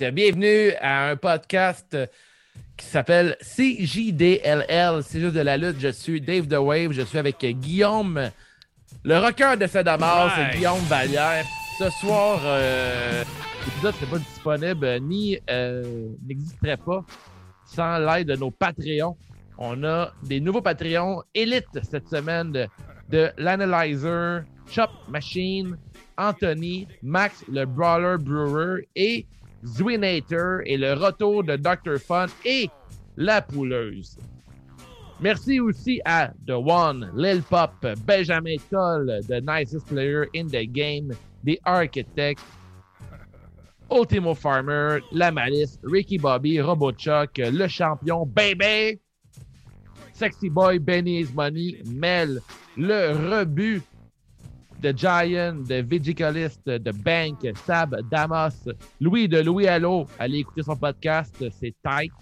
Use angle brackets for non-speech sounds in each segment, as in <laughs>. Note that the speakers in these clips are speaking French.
Bienvenue à un podcast qui s'appelle CJDLL. C'est juste de la lutte. Je suis Dave The Wave. Je suis avec Guillaume, le rocker de fait Damas, Right. Guillaume Vallière. Ce soir, euh, l'épisode n'est pas disponible euh, ni euh, n'existerait pas sans l'aide de nos Patreons. On a des nouveaux Patreons élites cette semaine de, de l'Analyzer, Chop Machine, Anthony, Max le Brawler Brewer et Zwinator et le retour de Dr. Fun et la pouleuse. Merci aussi à The One, Lil Pop, Benjamin Toll, The Nicest Player in the Game, The Architect, Ultimo Farmer, La Malice, Ricky Bobby, RoboChuck, Le Champion, Baby, Sexy Boy, Benny Is Money, Mel, Le Rebut, The Giant, The Vigicalist, The Bank, Sab, Damas, Louis de Louis Allo. Allez écouter son podcast, c'est tight.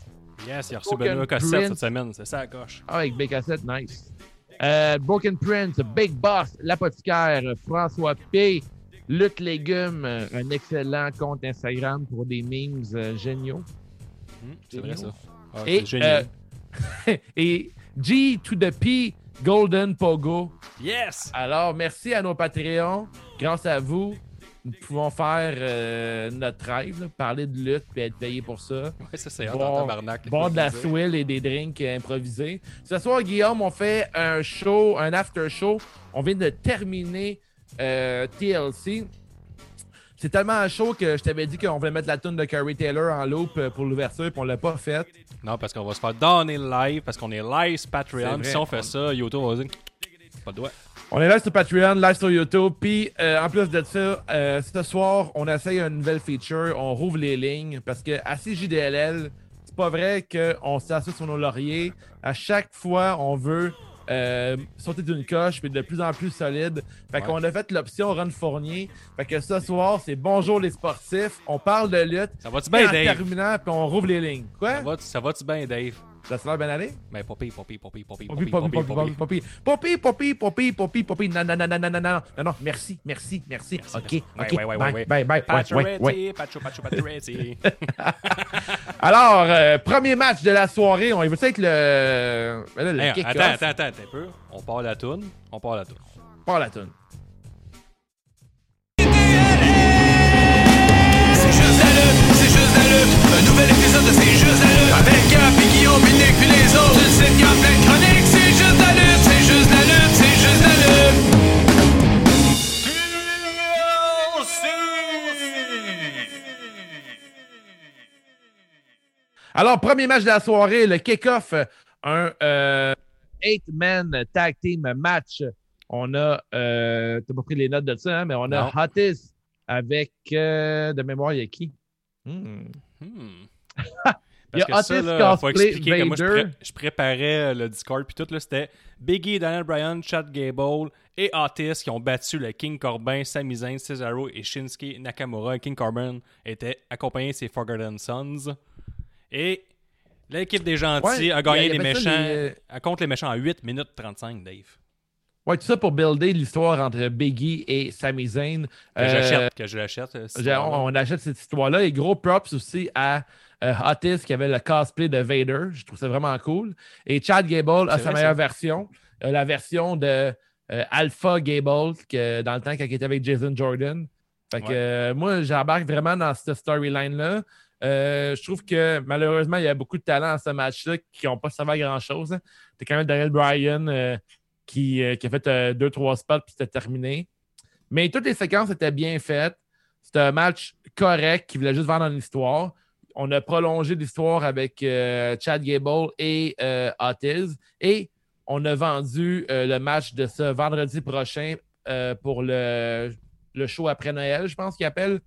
Yes, il a reçu Benoît Cossette cette semaine, c'est ça la coche. Ah, avec BK7, nice. Euh, Broken Prince, Big Boss, L'Apothicaire, François P, Luc Légumes, un excellent compte Instagram pour des memes euh, géniaux. Hmm, c'est vrai ça. Ah, Et, euh, <laughs> et G to the P, Golden Pogo. Yes! Alors, merci à nos Patreons. Grâce à vous, nous pouvons faire euh, notre rêve, là, parler de lutte et être payés pour ça. Ouais, ça c'est Bon, tabarnak. Boire de la swill et des drinks improvisés. Ce soir, Guillaume, on fait un show, un after show. On vient de terminer euh, TLC. C'est tellement chaud que je t'avais dit qu'on voulait mettre la tune de Curry Taylor en loop euh, pour l'ouverture, puis on l'a pas fait. Non, parce qu'on va se faire donner live, parce qu'on est live sur Patreon. Si on fait ça, YouTube va dire pas de doigt. On est live sur Patreon, live sur YouTube. Puis euh, en plus de ça, euh, ce soir, on essaye une nouvelle feature. On rouvre les lignes parce que à CJDLL, c'est pas vrai qu'on s'assoit sur nos lauriers. À chaque fois, on veut euh, sauter d'une coche puis de plus en plus solide. Fait Ouais. qu'on a fait l'option Run Fournier. Fait que ce soir, c'est bonjour les sportifs. On parle de lutte. Ça va-tu bien, en Dave? terminant, puis on rouvre les lignes. Quoi? ça va-tu bien, Dave? Ça se l'air bien aller? Ben, poppy, poppy, poppy, poppy, Poppy, poppy, poppy, poppy, poppy, poppy, poppy, poppy. poppy, poppy, poppy, poppy, non, non, non, non, non, non, non, non, non, merci, merci, merci, ok, ok, Ouais, ouais, ouais, bye, bye, ouais, ouais, Pacho, Pacho. Alors, euh, premier match de la soirée, on va être le, ben. Attends, attends, attends, attends un peu. On part la toune. On part la toune. Pas la toune. C'est juste la lutte, c'est juste la lutte. Un nouvel la. Avec Gap et Guillaume, puis Nick, puis les autres. Tu le sais, y a plein de chroniques. C'est juste la lutte, c'est juste la lutte, c'est juste la lutte. Alors, premier match de la soirée, le kick-off, un euh, eight-man tag team match. On a, euh, t'as pas pris les notes de ça, hein, mais on a Non. Hotis avec, euh, de mémoire, il y a qui? Hmm. Hmm. <laughs> <laughs> Parce que ça, là, faut expliquer que moi, je, Vader. pré- je préparais euh, le Discord, puis tout, là, c'était Biggie, Daniel Bryan, Chad Gable et Otis qui ont battu le King Corbin, Sami Zayn, Cesaro et Shinsuke Nakamura. King Corbin était accompagné de ses Forgotten Sons. Et l'équipe des gentils Ouais, a gagné y ça, méchants, les, euh, elle contre les méchants en 8 minutes 35, Dave. Ouais, tout ça pour builder l'histoire entre Biggie et Sami Zayn. Que Euh, j'achète, que je l'achète. euh, on achète cette histoire-là. Et gros props aussi à euh, Otis qui avait le cosplay de Vader. Je trouve ça vraiment cool. Et Chad Gable a sa vrai, meilleure version. Euh, la version de euh, Alpha Gable que, dans le temps quand il était avec Jason Jordan. Fait que Ouais. euh, moi, j'embarque vraiment dans cette storyline-là. Je trouve que malheureusement, il y a beaucoup de talents dans ce match-là qui n'ont pas servi à grand-chose. hein. T'as quand même Daniel Bryan qui, qui a fait deux, trois spots puis c'était terminé. Mais toutes les séquences étaient bien faites. C'était un match correct qui voulait juste vendre une histoire. On a prolongé l'histoire avec euh, Chad Gable et euh, Otis. Et on a vendu euh, le match de ce vendredi prochain euh, pour le, show après Noël, je pense qu'il appelle,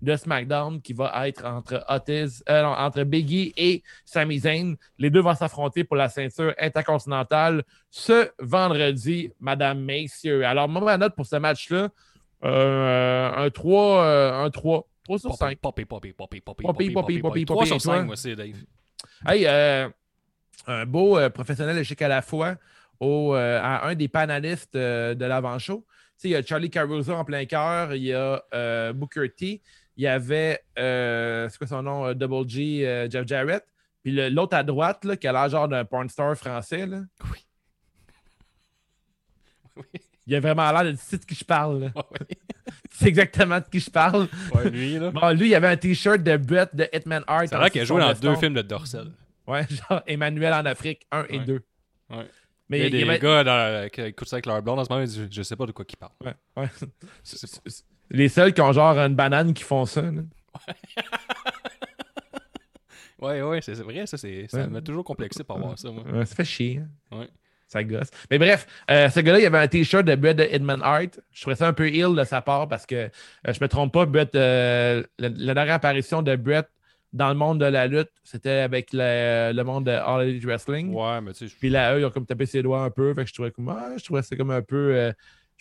de SmackDown, qui va être entre Otis, entre Biggie et Sami Zayn. Les deux vont s'affronter pour la ceinture intercontinentale ce vendredi, Madame Messieurs. Alors, moi, ma note pour ce match-là, un 3, euh, un 3. 3 sur 5. Poppy, poppy, poppy, poppy, Poppy, poppy, poppy, 3 poppy, sur et toi? 5, moi aussi, Dave. Hey, euh, un beau euh, professionnel échec à la fois au, euh, à un des panélistes euh, de l'avant-show. Il y a Charlie Caruso en plein cœur, il y a euh, Booker T, il y avait, euh, c'est quoi son nom, Double G, Jeff Jarrett. Puis l'autre à droite, là, qui a l'air genre d'un porn star français, là. Oui. Oui. Il a vraiment l'air de de qui je parle. là. <laughs> Ouais, C'est exactement de qui je parle. ouais, lui, là. <laughs> Bon, lui, il avait un t-shirt de Brett de Hitman Art. C'est vrai qu'il a joué dans deux films de Dorsel. Ouais, genre Emmanuel en Afrique 1 et Ouais. 2. Ouais. Mais Il y a il des y avait- gars dans- qui écoutent ça avec leur blonde en ce moment, ils disent, je sais pas de quoi ils parlent. Ouais, ouais. <laughs> Les seuls qui ont genre une banane qui font ça. là. Ouais, ouais, c'est c'est vrai, ça, c'est- ça Ouais. m'a toujours complexé pour voir ça, moi. Ouais, ça fait chier. hein. Ouais. Ça gosse. Mais bref, euh, ce gars-là, il avait un t-shirt de Brett de Hitman Art. Je trouvais ça un peu ill de sa part parce que euh, je me trompe pas, Brett, euh, la, la dernière apparition de Brett dans le monde de la lutte, c'était avec le, le monde de All Elite Wrestling. Ouais, mais tu sais, Puis là, eux, ils ont comme tapé ses doigts un peu. Fait que je trouvais comme. ah, je trouvais ça comme un peu.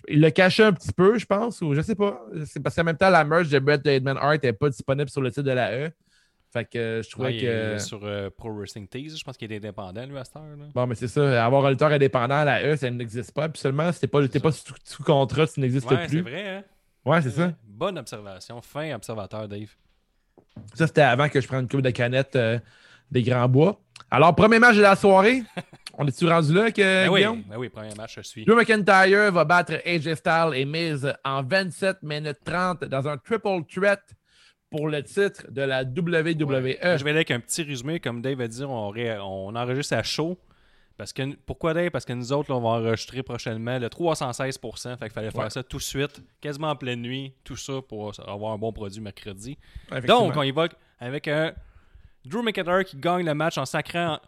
il l'a caché un petit peu, je pense, ou je sais pas. C'est parce qu'en même temps, la merch de Brett de Hitman Art n'est pas disponible sur le site de la E. Fait que euh, je trouvais ouais, que. sur euh, Pro Wrestling Tees, je pense qu'il est indépendant, lui, à cette heure. Là. Bon, mais c'est ça. Avoir un lutteur indépendant à la E, ça n'existe pas. Puis seulement, si t'es pas, pas sous, sous contrat, ça n'existe Ouais, c'est plus. vrai, hein? Ouais, c'est ça. Bonne observation. Fin observateur, Dave. Ça, c'était avant que je prenne une coupe de canettes euh, des Grands Bois. Alors, premier match de la soirée. <laughs> On est-tu rendu là, que, Ben oui, Guillaume? ben oui, premier match, je suis. Drew McIntyre va battre AJ Styles et Miz en 27 minutes 30 dans un triple threat pour le titre de la WWE. Je vais aller avec un petit résumé. Comme Dave a dit, on, ré- on enregistre à chaud. Parce que, pourquoi Dave? Parce que nous autres, là, on va enregistrer prochainement le 316% Fait qu'il fallait faire Ouais. ça tout de suite, quasiment en pleine nuit, tout ça pour avoir un bon produit mercredi. Donc, on y va avec un Drew McIntyre qui gagne le match en sacrant,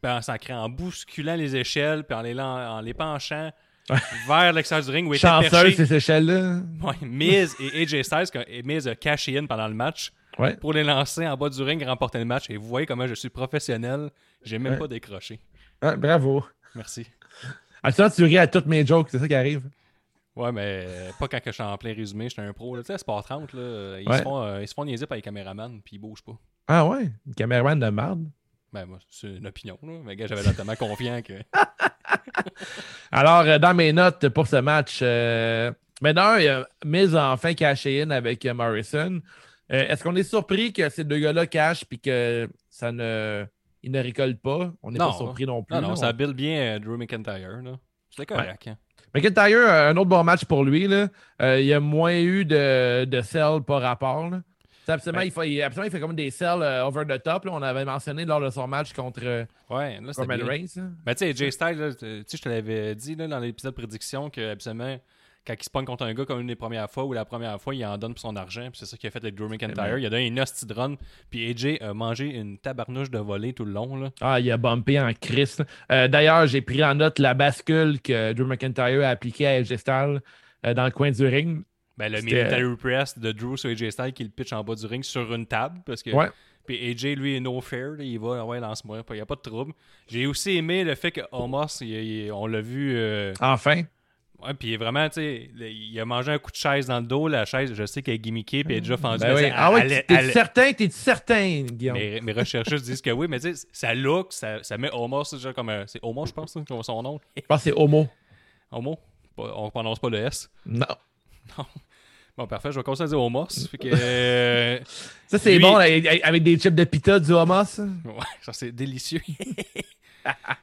ben, en sacrant, en bousculant les échelles puis en les, lan- en les penchant <laughs> vers l'extérieur du ring où était Chanceuse, ces échelles-là. ouais, Miz et AJ Styles. que- et Miz a caché in pendant le match Ouais. pour les lancer en bas du ring et remporter le match. Et vous voyez comment je suis professionnel. J'ai même Ouais. pas décroché. Bravo. Merci. Actuellement, tu ris à toutes mes jokes, c'est ça qui arrive. Ouais, mais euh, pas quand que je suis en plein résumé, j'étais un pro. là. Tu sais, Sport 30, là, ils, Ouais. se font, euh, ils se font niaiser par les caméramans puis ils bougent pas. Ah ouais? Une caméraman de merde. Ben, moi, c'est une opinion, là. Mais gars, j'avais l'air tellement confiant que. <laughs> Alors, euh, dans mes notes pour ce match, euh, mais d'un, il a Miz a enfin caché in avec euh, Morrison. Euh, Est-ce qu'on est surpris que ces deux gars-là cachent puis que ça ne, ils ne récoltent pas? On n'est pas surpris non plus. Non, non, ça build bien Drew McIntyre, là. C'était correct, hein. McIntyre, un autre bon match pour lui. Là. Euh, il y a moins eu de, de sell par rapport. Là. Absolument, Ouais. il fait, absolument, il fait comme des sells euh, over the top. là. On avait mentionné lors de son match contre euh, Ouais, là, c'était Roman. Reigns. là. Mais tu sais, Jay Styles, là, tu sais, je te l'avais dit là, dans l'épisode prédiction que absolument, quand il se pogne contre un gars comme une des premières fois ou la première fois, il en donne pour son argent. Puis c'est ça qu'il a fait avec Drew McIntyre. Il a donné une hostie de run. Puis AJ a mangé une tabarnouche de volée tout le long. Là. Ah, il a bumpé en Christ. là. Euh, D'ailleurs, j'ai pris en note la bascule que Drew McIntyre a appliquée à AJ Styles dans le coin du ring. Ben, le military press de Drew sur AJ Styles qui le pitch en bas du ring sur une table. Parce que. Ouais. Puis AJ, lui, est no fair. là, il va, ah ouais, lance-moi. Il n'y a pas de trouble. J'ai aussi aimé le fait que Omos, il- il- on l'a vu. euh, Enfin. Ouais, puis vraiment, tu sais, il a mangé un coup de chaise dans le dos. La chaise, je sais qu'elle est gimmickée, puis elle est déjà fendue. Ben oui. Ah elle- t'es elle- certain? T'es certain, Guillaume? mes, mes recherchistes disent que oui, mais tu sais, ça look, ça, ça met Omos déjà comme un. C'est Omos, je pense, hein, son nom. Je pense que c'est homo. Homo? On prononce pas le S. Non. <laughs> Bon, parfait, je vais commencer à dire Homos. Que. <laughs> Ça, c'est Lui- bon avec avec des chips de pita du homos. Ouais, ça c'est délicieux. <laughs>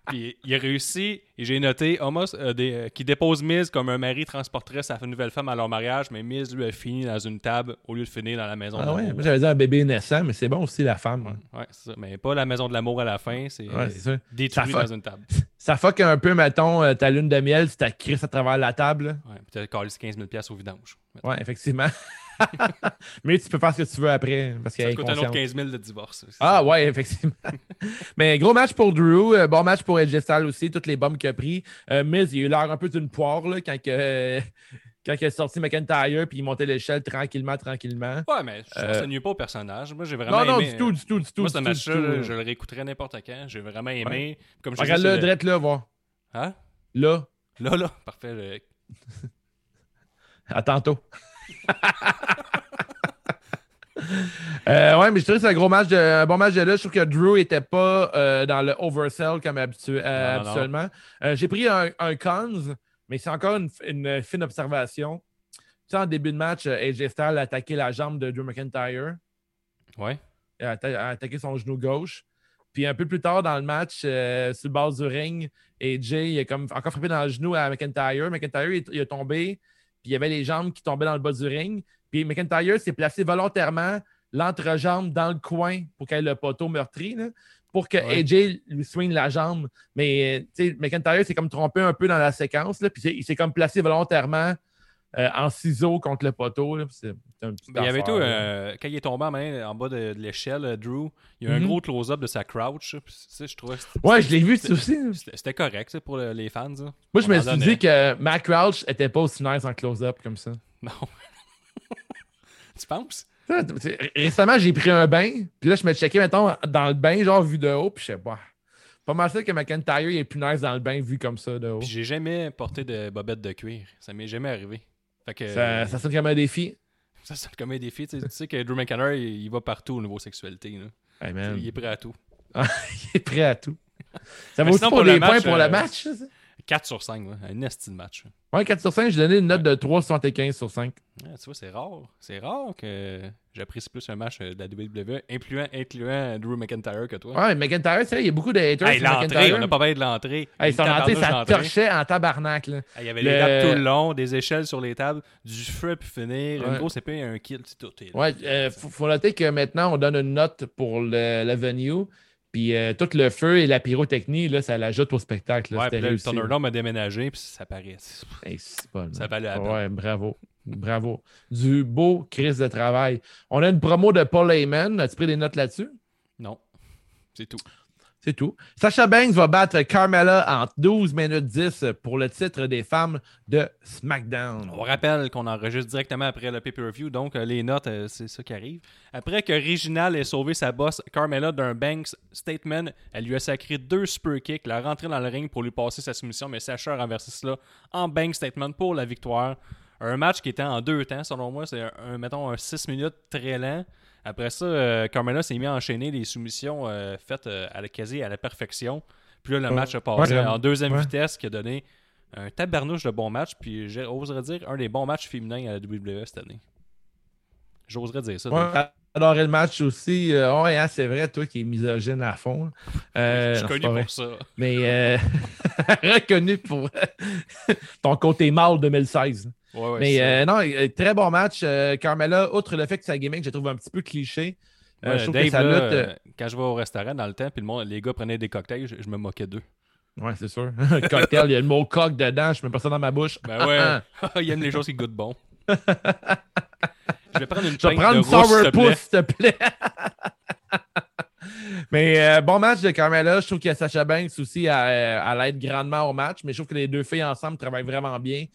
Puis il a réussi, et j'ai noté, Homos euh, des- euh, qui dépose Miz comme un mari transporterait sa nouvelle femme à leur mariage, mais Miz lui a fini dans une table au lieu de finir dans la maison Ah de ouais, l'amour. moi j'avais dit un bébé naissant, mais c'est bon aussi la femme. Ouais, c'est ça. Mais pas la maison de l'amour à la fin, c'est Ouais, détruit dans une table. Ça fuck un peu, mettons, euh, ta lune de miel si t'as crisse à travers la table. Ouais, puis t'as collé 15 000 piastres au vidange. Ouais, effectivement. <laughs> <laughs> mais tu peux faire ce que tu veux après parce Ça te est coûte un autre consciente. 15 000 de divorce. Ah ça. ouais, effectivement. <laughs> Mais gros match pour Drew, euh, bon match pour AJ Styles aussi, toutes les bombes qu'il a pris. Euh, Miz, il a eu l'air un peu d'une poire là, quand, que, euh, <laughs> quand il a sorti McIntyre puis il montait l'échelle tranquillement, tranquillement. Ouais, mais je Euh, ça nuit pas au personnage. Moi, j'ai vraiment Non, non, aimé. du tout, du tout, du tout. Moi, ce match-là, je le réécouterais n'importe quand. J'ai vraiment aimé. Comme je dis, Regarde-le, le- drette là, voir. Hein? Là, Là, là, parfait. je- à tantôt. Euh, ouais, mais je trouve que c'est un gros match de, un bon match de là. Je trouve que Drew était pas euh, dans le oversell comme euh, habituellement. Euh, J'ai pris un, un cons, mais c'est encore une, une fine observation. sais, en début de match, AJ Styles a attaqué la jambe de Drew McIntyre. Ouais. Il a, atta- a attaqué son genou gauche. Puis un peu plus tard dans le match, sur le bas du ring, AJ il a comme encore frappé dans le genou à McIntyre. McIntyre, il, il est tombé. Puis il y avait les jambes qui tombaient dans le bas du ring. Puis McIntyre s'est placé volontairement l'entrejambe dans le coin pour qu'il y ait le poteau meurtri, là, pour que Ouais. AJ lui swing la jambe. Mais euh, tu sais, McIntyre s'est comme trompé un peu dans la séquence. Là, puis il s'est comme placé volontairement euh, en ciseaux contre le poteau. là, puis c'est- c'est un petit Ben, il y avait tout, euh, quand il est tombé en, main, en bas de, de l'échelle, euh, Drew, il y a eu un Mhm. gros close-up de sa crouch. je trouvais Ouais, je l'ai vu, ça aussi. c'était correct pour le- les fans. ça. Moi, je On me suis dit que Matt Crouch était pas aussi nice en close-up comme ça. Non. <laughs> tu penses? Récemment, j'ai pris un bain, puis là, je me checkais, mettons, dans le bain, genre vu de haut, puis je sais pas. Pas mal sûr que McIntyre il est plus nice dans le bain vu comme ça de haut. Puis j'ai jamais porté de bobette de cuir. Ça m'est jamais arrivé. Fait que, Ça, ça sonne comme un défi. ça sonne comme un défi. Tu sais, tu sais que Drew McIntyre, il, il va partout au niveau sexualité. là. Hey, man, Il est prêt à tout. <laughs> il est prêt à tout. Ça Mais va aussi pour, pour le les points match, pour euh, le match. ça? 4 sur 5, là. un esti de match. Ouais, 4 sur 5, j'ai donné une note de 3,75 sur 5. Ouais, tu vois, c'est rare. C'est rare que j'apprécie plus un match euh, de la WWE, incluant, incluant Drew McIntyre que toi. Ouais, McIntyre, c'est vrai, il y a beaucoup de haters Hey, l'entrée, on n'a pas parlé de l'entrée. Hey, Une son entrée, ça torchait en tabarnak. Là. Hey, Il y avait Le- les tables tout le long, des échelles sur les tables, du feu puis finir, une Ouais. grosse épée, un kill, tout. Ouais, euh, faut, faut noter que maintenant, on donne une note pour le, le venue. Puis euh, tout le feu et la pyrotechnie, là, ça l'ajoute au spectacle. là. Ouais, puis là, le. Thunderdome a déménagé, puis ça paraît. Hey, c'est pas, Ça valait la peine. Ouais, bravo. Bravo. Du beau crise de travail. On a une promo de Paul Heyman. As-tu pris des notes là-dessus? Non. C'est tout. C'est tout. Sacha Banks va battre Carmella en 12 minutes 10 pour le titre des femmes de SmackDown. On rappelle qu'on enregistre directement après le pay-per-view, donc euh, les notes, euh, c'est ça qui arrive. Après que Reginald ait sauvé sa boss Carmella d'un Banks statement, elle lui a sacré deux super kicks, la rentrée dans le ring pour lui passer sa soumission, mais Sacha a renversé cela en Banks statement pour la victoire. Un match qui était en deux temps, selon moi, c'est un, mettons un 6 minutes très lent. Après ça, euh, Carmella s'est mis à enchaîner les soumissions euh, faites euh, à la quasi à la perfection. Puis là, le match a passé Ouais, en deuxième ouais. vitesse qui a donné un tabarnouche de bons matchs, puis j'oserais dire un des bons matchs féminins à la WWE cette année. J'oserais dire ça. Ouais, adoré le match aussi. Euh, ouais, hein, c'est vrai, toi qui es misogyne à fond. Euh, <laughs> je suis connu pour ça. Mais euh, <laughs> reconnu pour <laughs> ton côté mâle 2016. Ouais, ouais, Mais ça. euh, non, très bon match. Euh, Carmella, outre le fait que sa gimmick, je trouve un petit peu cliché. Ouais, je Dave, que sa là, lutte. quand je vais au restaurant dans le temps, puis le monde, les gars prenaient des cocktails, je, je me moquais d'eux. Ouais, c'est sûr. Cocktail, il y a le mot coq dedans, je mets pas ça dans ma bouche. Ben ouais, il aime les choses qui goûtent bon. Je vais prendre une Je vais prendre s'il te plaît. sourpuss, s'il te plaît. <laughs> mais euh, bon match de Carmella. Je trouve que Sacha Banks aussi, elle, elle aide grandement au match. Mais je trouve que les deux filles ensemble travaillent vraiment bien.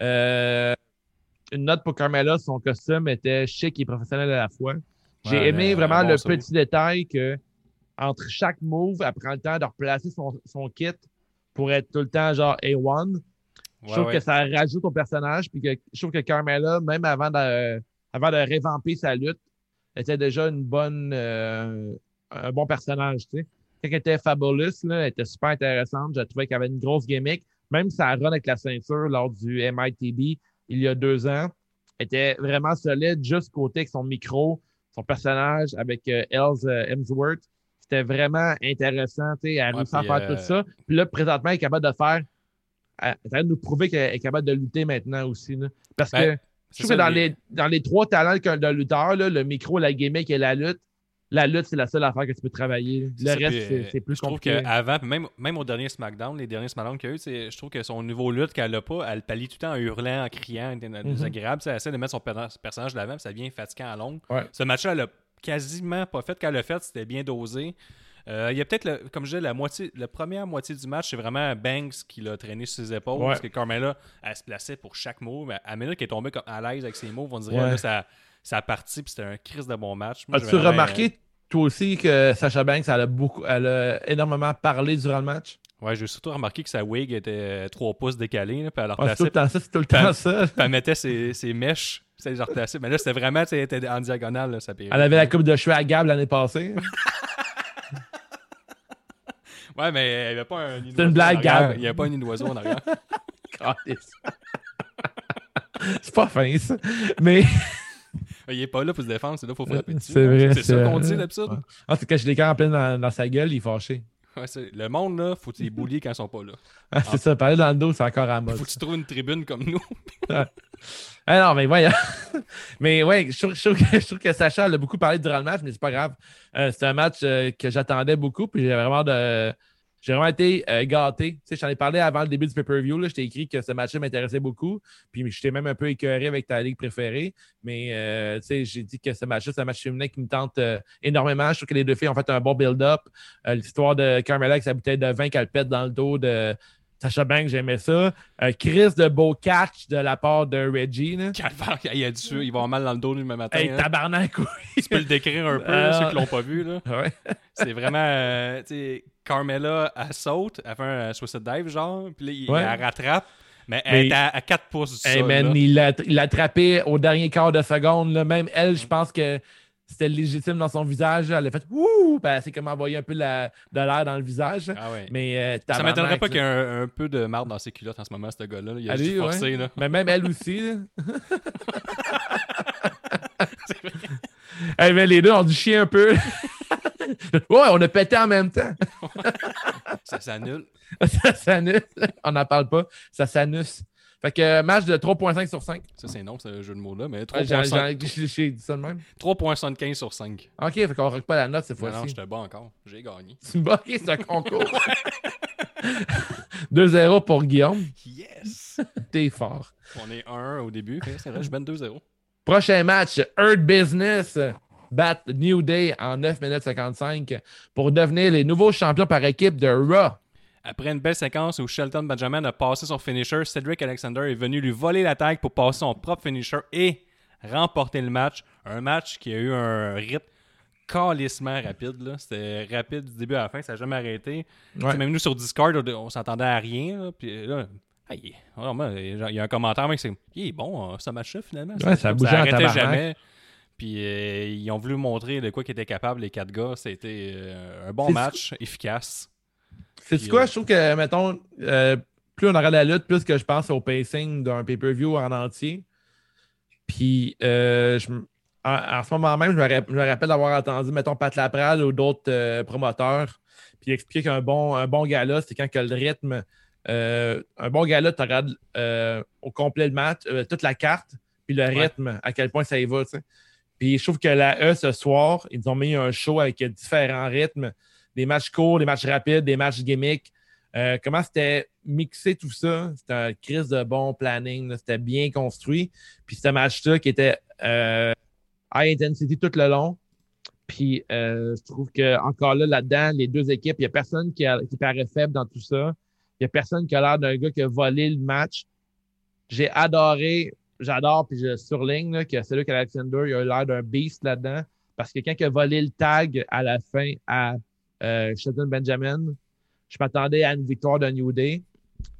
Euh, une note pour Carmella, son costume était chic et professionnel à la fois. J'ai Ouais, aimé vraiment bon le petit détail que entre chaque move, elle prend le temps de replacer son, son kit pour être tout le temps genre A1. Je trouve ouais. que ça rajoute au personnage. Puis que je trouve que Carmella, même avant de, avant de révamper sa lutte, était déjà une bonne, euh, un bon personnage. Tu sais. Quand elle était Fabulous, là, elle était super intéressante. Je trouvais qu'elle avait une grosse gimmick. Même sa run avec la ceinture lors du MITB il y a deux ans, elle était vraiment solide, juste côté avec son micro, son personnage avec euh, Els euh, Hemsworth. C'était vraiment intéressant. Tu sais, elle a réussi à faire euh, tout ça. Puis là, présentement, elle est capable de faire elle est en train de nous prouver qu'elle est capable de lutter maintenant aussi. là. Parce Ben, que je trouve que dans les- dans les trois talents d'un lutteur, là, le micro, la gimmick et la lutte, la lutte, c'est la seule affaire que tu peux travailler. Le ça, reste, c'est euh, plus Je trouve compliqué. qu'avant, même, même au dernier SmackDown, les derniers SmackDown qu'il y a eu, je trouve que son niveau lutte qu'elle a pas, elle pallie tout le temps en hurlant, en criant, elle est désagréable. Elle essaie de mettre son per- personnage de l'avant, puis ça devient fatigant à longue. Ouais. Ce match-là, elle a quasiment pas fait. Quand elle l'a fait, c'était bien dosé. Euh, il y a peut-être, comme je disais, la moitié, la première moitié du match, c'est vraiment Banks qui l'a traîné sur ses épaules. Ouais. Parce que Carmella, elle se plaçait pour chaque move. Mais minute qu'elle est tombée comme à l'aise avec ses moves, on dirait Ouais. là, ça, ça a parti, puis c'était un crise de bon match. As-tu remarqué, toi aussi, que Sacha Banks, elle a, beaucoup, elle a énormément parlé durant le match? Ouais, j'ai surtout remarqué que sa wig était 3 pouces décalée, là, puis elle Ah, c'est tout le temps ça, c'est tout le Pan- temps ça. puis elle mettait ses, ses mèches, replaçait. Mais là, c'était vraiment, elle était en diagonale, là, ça perruque. Elle avait la coupe de cheveux à Gab l'année passée. <laughs> Ouais, mais elle avait pas un nid C'est une blague. Gab. Il n'y avait pas un nid d'oiseau en arrière. <laughs> C'est pas fin, ça. Mais Il est pas là pour se défendre, c'est là pour frapper dessus. c'est vrai. C'est ça qu'on dit, l'absurde. En tout cas, je quand en plein dans, dans sa gueule, il est fâché. Ouais, le monde, là, faut les bullier quand ils sont pas là. <laughs> Ah, c'est ça, parler dans le dos, c'est encore à mode. Faut que tu trouves une tribune comme nous. Ah non, mais voyons. <laughs> mais ouais, je trouve, que, Sacha a beaucoup parlé durant le match, mais c'est pas grave. Euh, c'est un match euh, que j'attendais beaucoup, puis j'ai vraiment vraiment été euh, gâté. Tu sais, j'en ai parlé avant le début du pay-per-view. Je t'ai écrit que ce match-là m'intéressait beaucoup. Puis j'étais même un peu écœuré avec ta ligue préférée. Mais tu sais, j'ai dit que ce match-là, c'est un match féminin qui me tente énormément. Je trouve que les deux filles ont fait un bon build-up. L'histoire de Carmela avec sa bouteille de vin qu'elle pète dans le dos de Sacha Banks, j'aimais ça. Euh, Chris de beau catch de la part de Reggie. là. Calvaire, il a il va mal dans le dos le même matin. Hey, hein. tabarnak, oui. Tu peux le décrire un peu, Euh, là, ceux qui l'ont pas vu. Là. Ouais. C'est vraiment, euh, tu sais, Carmella, elle saute, elle fait un suicide dive, genre, puis là, il, Ouais. elle rattrape, mais elle est à, à 4 pouces du Hey, sol. man, il l'a attrapé au dernier quart de seconde. là. Même elle, je pense que c'était légitime dans son visage. Elle a fait Ouh! Ben, s'est comme envoyé un peu la- de l'air dans le visage. Ah ouais. Mais euh, Ça m'étonnerait pas qu'il y ait un, un peu de marde dans ses culottes en ce moment, ce gars-là. Il a Allez, juste forcé, ouais. là. Mais même elle aussi. <laughs> Hey, mais les deux ont dû chier un peu. <laughs> ouais, on a pété en même temps. Ça s'annule. <laughs> ça s'annule. On n'en parle pas. Ça s'annus. Fait que euh, match de 3.5 sur 5. Ça, c'est non, c'est un jeu de mots-là, mais Ouais, j'ai- 3.5 j'ai- dit ça de même. 3.75 sur 5. Ok, fait qu'on ne pas la note cette Non, non, fois-ci. j'étais bas encore. J'ai gagné. Tu me bats, ok, c'est un concours. <laughs> 2-0 pour Guillaume. Yes! <laughs> T'es fort. On est 1 au début. C'est vrai, je mène 2-0. Prochain match, Earth Business bat New Day en 9 minutes 55 pour devenir les nouveaux champions par équipe de Raw. Après une belle séquence où Shelton Benjamin a passé son finisher, Cedric Alexander est venu lui voler l'attaque pour passer son propre finisher et remporter le match. Un match qui a eu un rythme calissement rapide. C'était rapide du début à la fin, ça n'a jamais arrêté. Tu sais, Même nous sur Discord, on, on s'attendait à rien. là, Puis là, ah, il, y a un commentaire, mec, c'est il est bon, hein, ce match-là, finalement. Ouais, ça bougeait jamais. Puis euh, ils ont voulu montrer de quoi qu'ils étaient capables, les quatre gars. C'était euh, un bon match, efficace. C'est quoi? euh, Je trouve que, mettons, euh, plus on aura la lutte, plus que je pense au pacing d'un pay-per-view en entier. Puis, euh, je en, en ce moment même, je me, rap- je me rappelle d'avoir entendu, mettons, Pat Laprade ou d'autres euh, promoteurs, puis expliquer qu'un bon, un bon gala, c'est quand que le rythme. un bon gala, tu regardes au complet le match, toute la carte, puis le Ouais. rythme, à quel point ça y va, tu sais. Puis je trouve que la E ce soir, ils ont mis un show avec différents rythmes, des matchs courts, des matchs rapides, des matchs gimmicks. Euh, comment c'était mixé tout ça? C'était un crise de bon planning, là. c'était bien construit. Puis ce match-là qui était euh, high intensity tout le long. Puis euh, je trouve que encore là, là-dedans, les deux équipes, il n'y a personne qui, paraît faible dans tout ça. Il n'y a personne qui a l'air d'un gars qui a volé le match. J'ai adoré, j'adore, puis je surligne là, que Cedric Alexander, il a l'air d'un beast là-dedans. Parce que quand il a volé le tag à la fin à euh, Shelton Benjamin, je m'attendais à une victoire de New Day.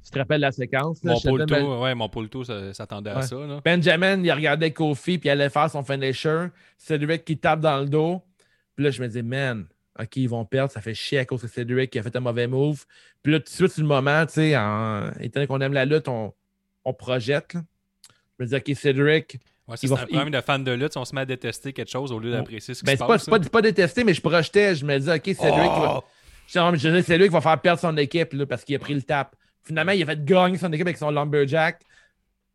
Tu te rappelles la séquence? là? Mon Shelton Ben- ouais, mon Polto s'attendait à ça. Là. Benjamin, il regardait Kofi, puis il allait faire son finisher. Cedric qui tape dans le dos. Puis là, je me dis, man, OK, ils vont perdre. Ça fait chier à cause de Cedric qui a fait un mauvais move. Puis là, tout de suite, sur le moment, tu sais, en... étant donné qu'on aime la lutte, on, on projette. là. Je me dis, OK, Cedric. Ouais, c'est va- un problème de fan de lutte. si On se met à détester quelque chose au lieu d'apprécier ce qui Ben, se c'est pas, c'est pas, c'est pas détesté, mais je projetais. Je me dis, OK, Cedric. il va- Oh! Je dis, je dis, c'est lui qui va faire perdre son équipe là, parce qu'il a pris le tap. Finalement, il a fait gagner son équipe avec son Lumberjack.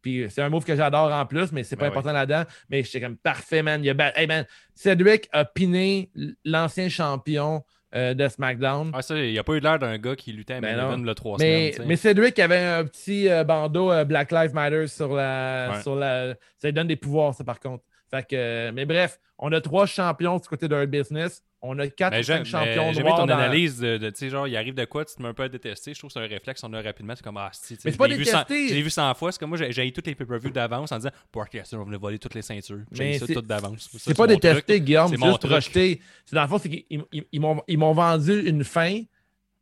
Puis c'est un move que j'adore en plus, mais c'est pas Ben important là-dedans. Mais j'étais comme parfait, man. Il a hey, man. Cedric a piné l'ancien champion euh, de SmackDown. Ah, ça, il n'y a pas eu l'air d'un gars qui luttait à Ben Main le 3 mais, semaines. mais Cedric avait un petit euh, bandeau euh, Black Lives Matter sur la, Ouais. sur la. Ça lui donne des pouvoirs, ça, par contre. Fait que, mais bref, on a trois champions du côté de Hurt Business. On a quatre ou cinq champions noirs. ton dans- analyse de, de, tu sais, genre, il arrive de quoi, tu te mets un peu à détester. Je trouve que c'est un réflexe, on a rapidement. C'est comme, ah, si, tu sais, Mais pas. Je l'ai vu 100 fois. C'est comme moi, j'ai j'ai eu toutes les pay-per-views d'avance en disant, Broadcaster, on va voler toutes les ceintures. J'ai ça c'est- tout d'avance. C'est pas détesté. Guillaume. C'est juste. C'est dans le fond, c'est qu'ils ils- ils m'ont vendu une fin,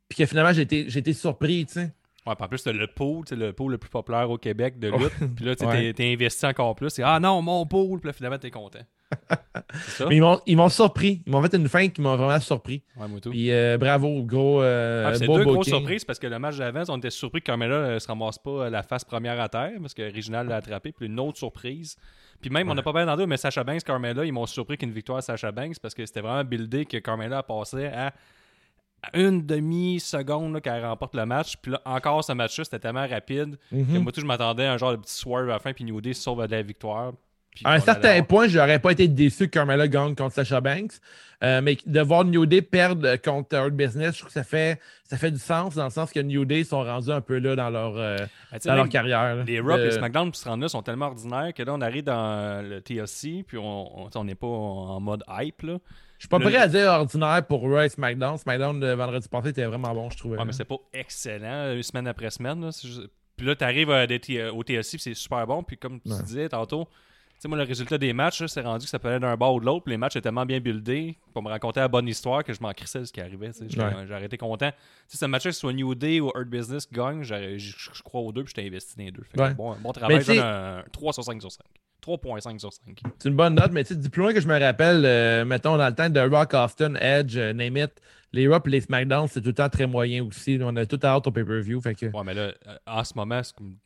puis que finalement, j'ai été, j'ai été surpris, tu sais. Ouais, en plus, t'as le pool, c'est le pool le plus populaire au Québec de lutte. Puis là, tu Ouais. t'es- investi encore plus. C'est Ah non, mon pool. Puis là, finalement, t'es content. <laughs> ça? Mais ils m'ont, surpris. Ils m'ont fait une fin qui m'a vraiment surpris. Ouais, moi tout. Puis euh, bravo, gros. Euh, Ah, c'est deux grosses surprises parce que le match d'avant, on était surpris que Carmella euh, se ramasse pas euh, la face première à terre parce que Reginald l'a attrapé. Puis une autre surprise. Puis même, on n'a pas bien deux, mais Sacha Banks, Carmella, ils m'ont surpris qu'une victoire à Sacha Banks parce que c'était vraiment buildé que Carmella passait à à une demi-seconde qu'elle remporte le match. Puis là, encore ce match-là, c'était tellement rapide que Mhm. moi, tout, je m'attendais à un genre de petit swerve à la fin, puis New Day sauve de la victoire. À un certain point, je n'aurais pas été déçu que Carmella gagne contre Sasha Banks. Euh, mais de voir New Day perdre contre Hurt Business, je trouve que ça fait, ça fait du sens dans le sens que New Day sont rendus un peu là dans leur, euh, sais, dans leur carrière. Les Raw et Euh, SmackDown qui se rendent là sont tellement ordinaires que là, on arrive dans le TLC, puis on on- on n'est pas en mode hype. Là. Je suis pas le- prêt à dire ordinaire pour Raw et SmackDown. SmackDown de vendredi passé était vraiment bon, je trouvais. Ouais, mais c'est pas excellent, euh, semaine après semaine. là. Puis là, tu arrives au TLC, puis c'est super bon. Puis comme tu Ouais. disais tantôt, sais, moi, le résultat des matchs, c'est rendu que ça peut aller d'un bord ou de l'autre. Les matchs étaient tellement bien buildés pour me raconter la bonne histoire que je m'en crissais de ce qui arrivait. J'étais- Ouais. Été content. Si ce match-là, que ce soit New Day ou Hurt Business gagne, je crois aux deux, puis j'étais investi dans les deux. Fait que Ouais. bon, bon travail, Mais je donne tu sais- un 3 sur 5 sur 5. 3.5 sur 5. C'est une bonne note, mais tu sais, du plus loin que je me rappelle, euh, mettons, dans le temps de Rock, Austin, Edge, euh, name it, les Raw et les SmackDown, c'est tout le temps très moyen aussi. On a tout hâte au pay-per-view. Que... Ouais, mais là, euh, en ce moment, c'est comme-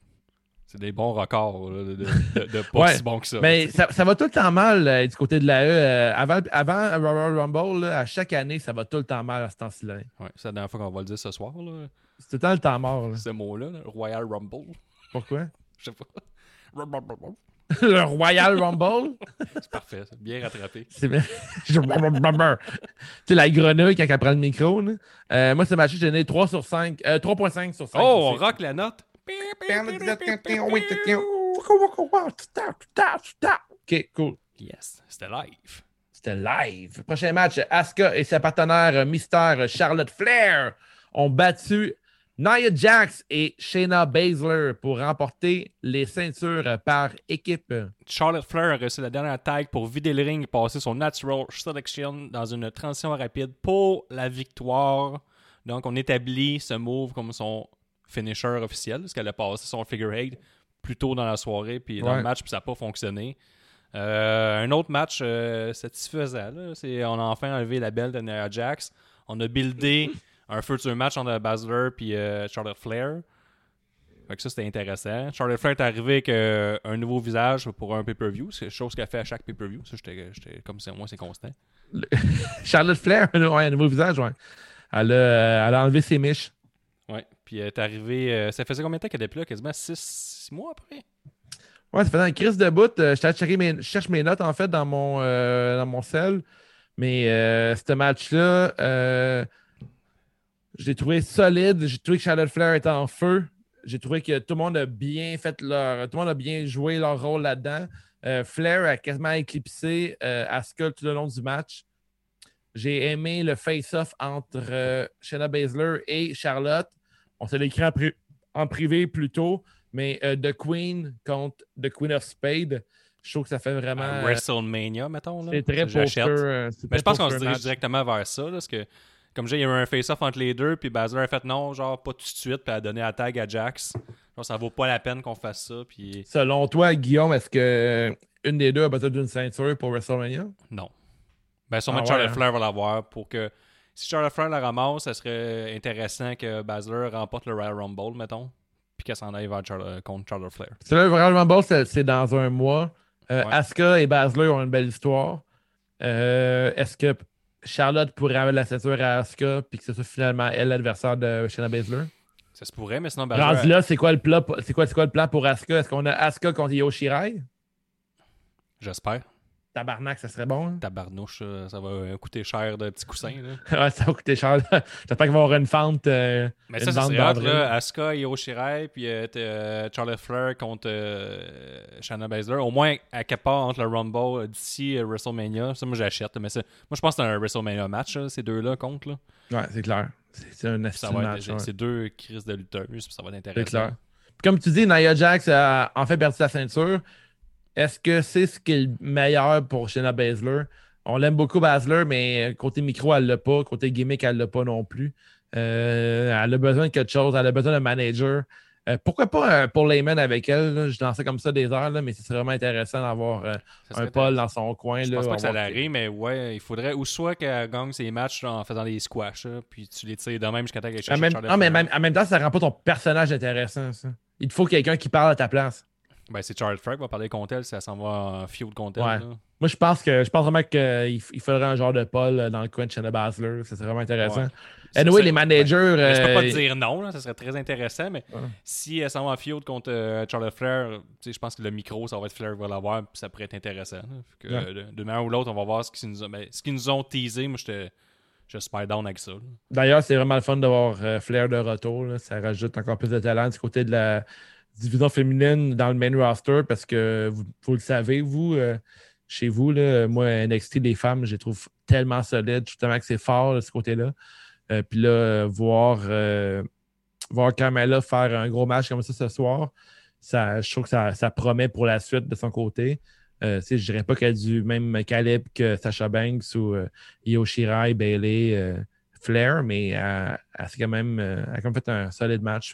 c'est des bons records là, de, de, de- pas <laughs> Ouais, si bon que ça. Mais ça, ça va tout le temps mal euh, du côté de la E. Euh, avant, avant Royal Rumble, là, à chaque année, ça va tout le temps mal à ce temps-ci-là. Ouais, c'est la dernière fois qu'on va le dire ce soir, là, C'est tout le temps le temps mort. là. ce mot-là, là, Royal Rumble. Pourquoi? <laughs> Je sais pas. <laughs> Le Royal Rumble? C'est parfait, c'est bien rattrapé. C'est bien. Tu sais, la grenouille quand elle prend le micro. là. Euh, moi, ce match, j'ai donné 3 sur 5. euh, 3.5 sur 5. Oh, on rock la note. Ok, cool. Yes, c'était live. C'était live. Prochain match, Asuka et sa partenaire euh, mystère Charlotte Flair ont battu Nia Jax et Shayna Baszler pour remporter les ceintures euh, par équipe. Charlotte Flair a reçu la dernière tag pour vider le ring et passer son Natural Selection dans une transition rapide pour la victoire. Donc, on établit ce move comme son finisher officiel, parce qu'elle a passé son figure eight plus tôt dans la soirée, puis dans Ouais. le match, puis ça n'a pas fonctionné. Euh, un autre match euh, satisfaisant, c'est on a enfin enlevé la belle de Nia Jax. On a buildé <laughs> un futur match entre Baszler et euh, Charlotte Flair. Fait que ça, c'était intéressant. Charlotte Flair est arrivé avec euh, un nouveau visage pour un pay-per-view. C'est chose qu'elle fait à chaque pay-per-view. Ça, j'étais comme ça. Moi, c'est constant. <laughs> Charlotte Flair, <laughs> ouais, un nouveau visage, ouais. Elle a, euh, elle a enlevé ses miches. Ouais. Puis elle est arrivée. euh, ça faisait combien de temps qu'elle était plus là? Quasiment 6 mois après. Ouais, ça faisait un crise de bout. Euh, je cherche mes notes, en fait, dans mon, euh, dans mon cell. Mais euh, ce match-là, euh, j'ai trouvé solide. J'ai trouvé que Charlotte Flair était en feu. J'ai trouvé que tout le monde a bien fait leur. Tout le monde a bien joué leur rôle là-dedans. Euh, Flair a quasiment éclipsé euh, Asuka tout le long du match. J'ai aimé le face-off entre euh, Shayna Baszler et Charlotte. On s'est écrit en, pri- en privé plus tôt, mais euh, The Queen contre The Queen of Spades, je trouve que ça fait vraiment. À euh, WrestleMania, mettons. C'est très poker. euh, Mais je pense qu'on se dirige directement vers ça. là, parce que, comme je dis, il y a eu un face-off entre les deux. Puis Baszler a fait non, genre pas tout de suite. Puis a donné la tag à Jax. Genre, ça vaut pas la peine qu'on fasse ça. Puis Selon toi, Guillaume, est-ce que euh, une des deux a besoin d'une ceinture pour WrestleMania? non. Ben, sûrement Ah que Charlotte ouais, hein? Flair va l'avoir pour que. Si Charlotte Flair la ramasse, ça serait intéressant que Baszler remporte le Royal Rumble, mettons. Puis qu'elle s'en aille vers Charlotte- contre Charlotte Flair. C'est là, vraiment bon, c'est c'est dans un mois. Euh, Ouais. Asuka et Baszler ont une belle histoire. Euh, est-ce que Charlotte pourrait avoir la ceinture à Asuka puis que ce soit finalement elle l'adversaire de Shayna Baszler? Ça se pourrait, mais sinon Rendu Baszler. là, c'est quoi le plan? C'est quoi, c'est quoi le plan pour Asuka? Est-ce qu'on a Asuka contre Io Shirai? J'espère. Tabarnak, ça serait bon. hein? Tabarnouche, euh, ça va euh, coûter cher de petits coussins. Là. <laughs> ouais, ça va coûter cher. J'espère qu'il va y avoir une fente. euh, Mais une ça, ça serait là. Asuka, Io Shirai, puis euh, Charlotte Flair contre euh, Shanna Baszler. Au moins, à quelque part entre le Rumble d'ici WrestleMania. Ça, moi, j'achète. Mais moi, je pense que c'est un WrestleMania match, là, ces deux-là contre. Là. Ouais, c'est clair. C'est un match. ouais. C'est deux crises de lutteurs. puis Ça va être intéressant. C'est clair. Puis comme tu dis, Nia Jax a en fait perdu sa ceinture. Est-ce que c'est ce qui est le meilleur pour Shayna Baszler? on l'aime beaucoup, Basler, mais côté micro, elle l'a pas. Côté gimmick, elle l'a pas non plus. Euh, elle a besoin de quelque chose. Elle a besoin d'un manager. Euh, pourquoi pas un Paul Layman avec elle? là? Je dansais comme ça des heures, là, mais c'est vraiment intéressant d'avoir euh, serait un Paul dans son coin. Je là, pense pas que ça l'arrive, mais ouais, il faudrait ou soit qu'elle gagne ses matchs en faisant des squash, puis tu les tires de même jusqu'à temps qu'elle cherche même, non, mais même- en même temps, ça rend pas ton personnage intéressant. Ça. Il te faut quelqu'un qui parle à ta place. Ben, c'est Flair qui va parler contre elle si elle s'en va en feud contre elle. Ouais. Moi, je pense que je pense vraiment qu'il il faudrait un genre de Paul euh, dans le coin de Shayna Baszler. Ça serait vraiment intéressant. Ouais. Ça, Anyway, les managers. ouais. Mais je peux pas euh, te dire non, là, ça serait très intéressant, mais si elle s'en va en feud contre euh, Charlotte Flair, je pense que le micro, ça va être Flair qui va l'avoir, puis ça pourrait être intéressant. que, Ouais. euh, de, de manière ou l'autre, on va voir ce qu'ils nous, ont- ben, ce qu'ils nous ont teasé. Moi, j'étais- je suis down avec ça. D'ailleurs, c'est vraiment le fun d'avoir euh, Flair de retour. là. Ça rajoute encore plus de talent du côté de la division féminine dans le main roster parce que vous, le savez, vous, euh, chez vous, là, moi, NXT des femmes, je les trouve tellement solides, justement que c'est fort de ce côté-là. Euh, Puis là, voir, euh, voir Carmella faire un gros match comme ça ce soir, ça, je trouve que ça, ça promet pour la suite de son côté. Euh, je dirais pas qu'elle a du même calibre que Sasha Banks ou euh, Io Shirai, Bailey, Flair, mais elle, quand même, elle a quand même fait un solide match.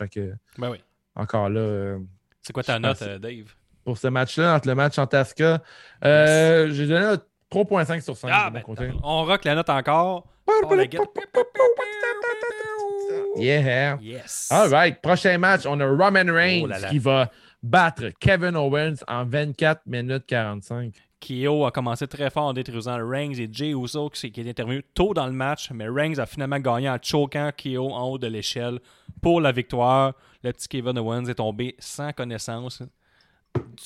Ben oui. Encore là, C'est quoi ta note, euh, Dave? pour ce match-là, entre le match en Tasca, euh, j'ai donné un 3.5 sur 5 Ah, de mon ben, côté. on rock la note encore. La. Yeah! Yes. All right, prochain match, on a Roman Reigns Oh là là. qui va battre Kevin Owens en 24 minutes 45. Kyo a commencé très fort en détruisant Reigns et Jay Uso qui, qui est intervenu tôt dans le match, mais Reigns a finalement gagné en choquant Kyo en haut de l'échelle pour la victoire. Le petit Kevin Owens est tombé sans connaissance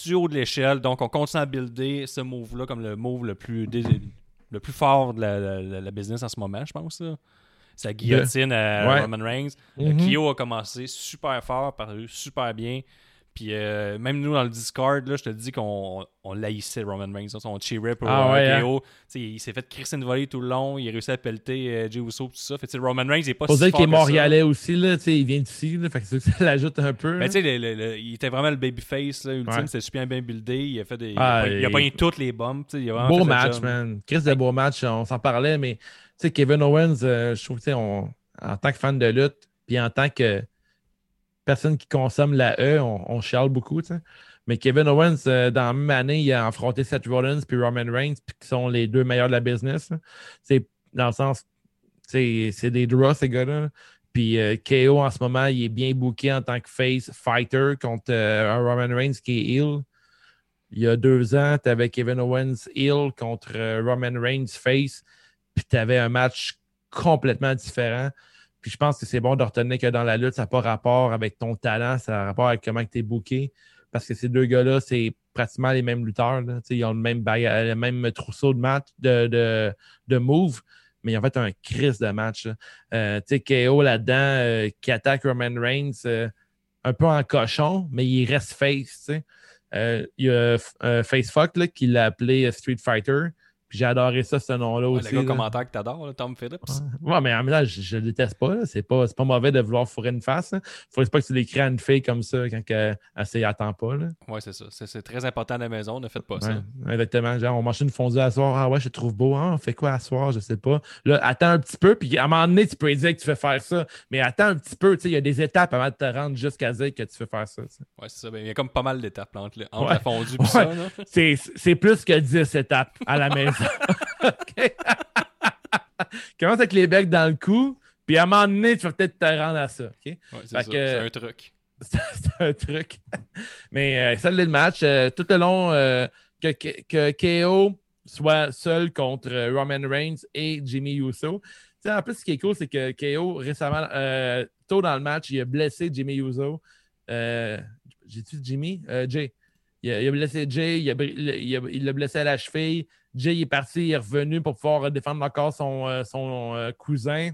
du haut de l'échelle. Donc, on continue à builder ce move-là comme le move le plus, le plus fort de la, la- la- la business en ce moment, je pense. là. Sa guillotine à Ouais. Roman Reigns. Euh, Mhm. Kyo a commencé super fort, paru super bien. Puis euh, même nous dans le Discord, là, je te dis qu'on on l'haïssait Roman Reigns. On cheerait pour Ah euh, ouais, sais, Il s'est fait crisser une volée tout le long. Il a réussi à pelleter euh, Jey Uso tout ça. Fait Roman Reigns il est pas Faut si dire qu'il est ça. montréalais aussi, là, tu sais, il vient d'ici, fait que ça, l'ajoute un peu. Mais tu sais, il était vraiment le babyface là, ultime. Ouais. C'était super bien buildé. Il a fait des. Ah, il a, pas- il a il- pogné toutes les bombes. tu sais, Il a Beau match, man. Chris de beau match, on s'en parlait, mais Kevin Owens, euh, je trouve on- en tant que fan de lutte, puis en tant que personne qui consomme la E, on, on chiale beaucoup. Mais Kevin Owens, euh, dans la même année, il a affronté Seth Rollins puis Roman Reigns, puis qui sont les deux meilleurs de la business. C'est dans le sens, c'est des draws, ces gars-là. Puis euh, KO, en ce moment, il est bien booké en tant que face fighter contre euh, un Roman Reigns qui est heel. Il y a deux ans, tu avais Kevin Owens heel contre Roman Reigns face, puis tu avais un match complètement différent. Je pense que c'est bon de retenir que dans la lutte, ça n'a pas rapport avec ton talent, ça a rapport avec comment tu es booké. Parce que ces deux gars-là, c'est pratiquement les mêmes lutteurs. Ils ont le même, le même trousseau de match, de, de, de moves, mais ont fait un crise de match. Euh, tu sais, KO là-dedans, euh, qui attaque Roman Reigns euh, un peu en cochon, mais il reste face. Euh, il y a euh, Facefuck là, qui l'a appelé euh, Street Fighter. Puis j'ai adoré ça, ce nom-là Ouais, aussi. le gars là. commentaire que t'adores, là, Tom Phillips. Ouais, mais en même temps, je, le déteste pas. là. C'est pas, pas mauvais de vouloir fourrer une face. Il faudrait pas que tu l'écris à une fille comme ça quand elle, elle s'y attend pas. Là. Ouais, c'est ça. C'est, très important à la maison. Ne faites pas ça. Exactement. Genre, on mange une fondue à soir. Ah ouais, je te trouve beau. Ah, on fait quoi à soir? Je sais pas. Là, attends un petit peu. Puis à un moment donné, tu peux dire que tu veux faire ça. Mais attends un petit peu. Tu sais, il y a des étapes avant de te rendre jusqu'à dire que tu veux faire ça. Ouais, c'est ça. Ben, il y a comme pas mal d'étapes là, entre, entre la fondue et ça. Là. C'est, c'est plus que 10 étapes à la <laughs> maison. <laughs> <laughs> Commence avec les becs dans le cou? Puis à un moment donné, tu vas peut-être te rendre à ça. Ouais, c'est ça. un truc. <laughs> C'est un truc. Mais euh, ça, le match, euh, tout le long, euh, que, que, que KO soit seul contre euh, Roman Reigns et Jimmy Uso. En plus, ce qui est cool, c'est que KO, récemment, euh, tôt dans le match, il a blessé Jimmy Uso. Euh, J'ai-tu Jimmy? Euh, Jay. Il a, blessé Jay, il l'a blessé à la cheville. Jay est parti, il est revenu pour pouvoir défendre encore son, euh, euh, cousin.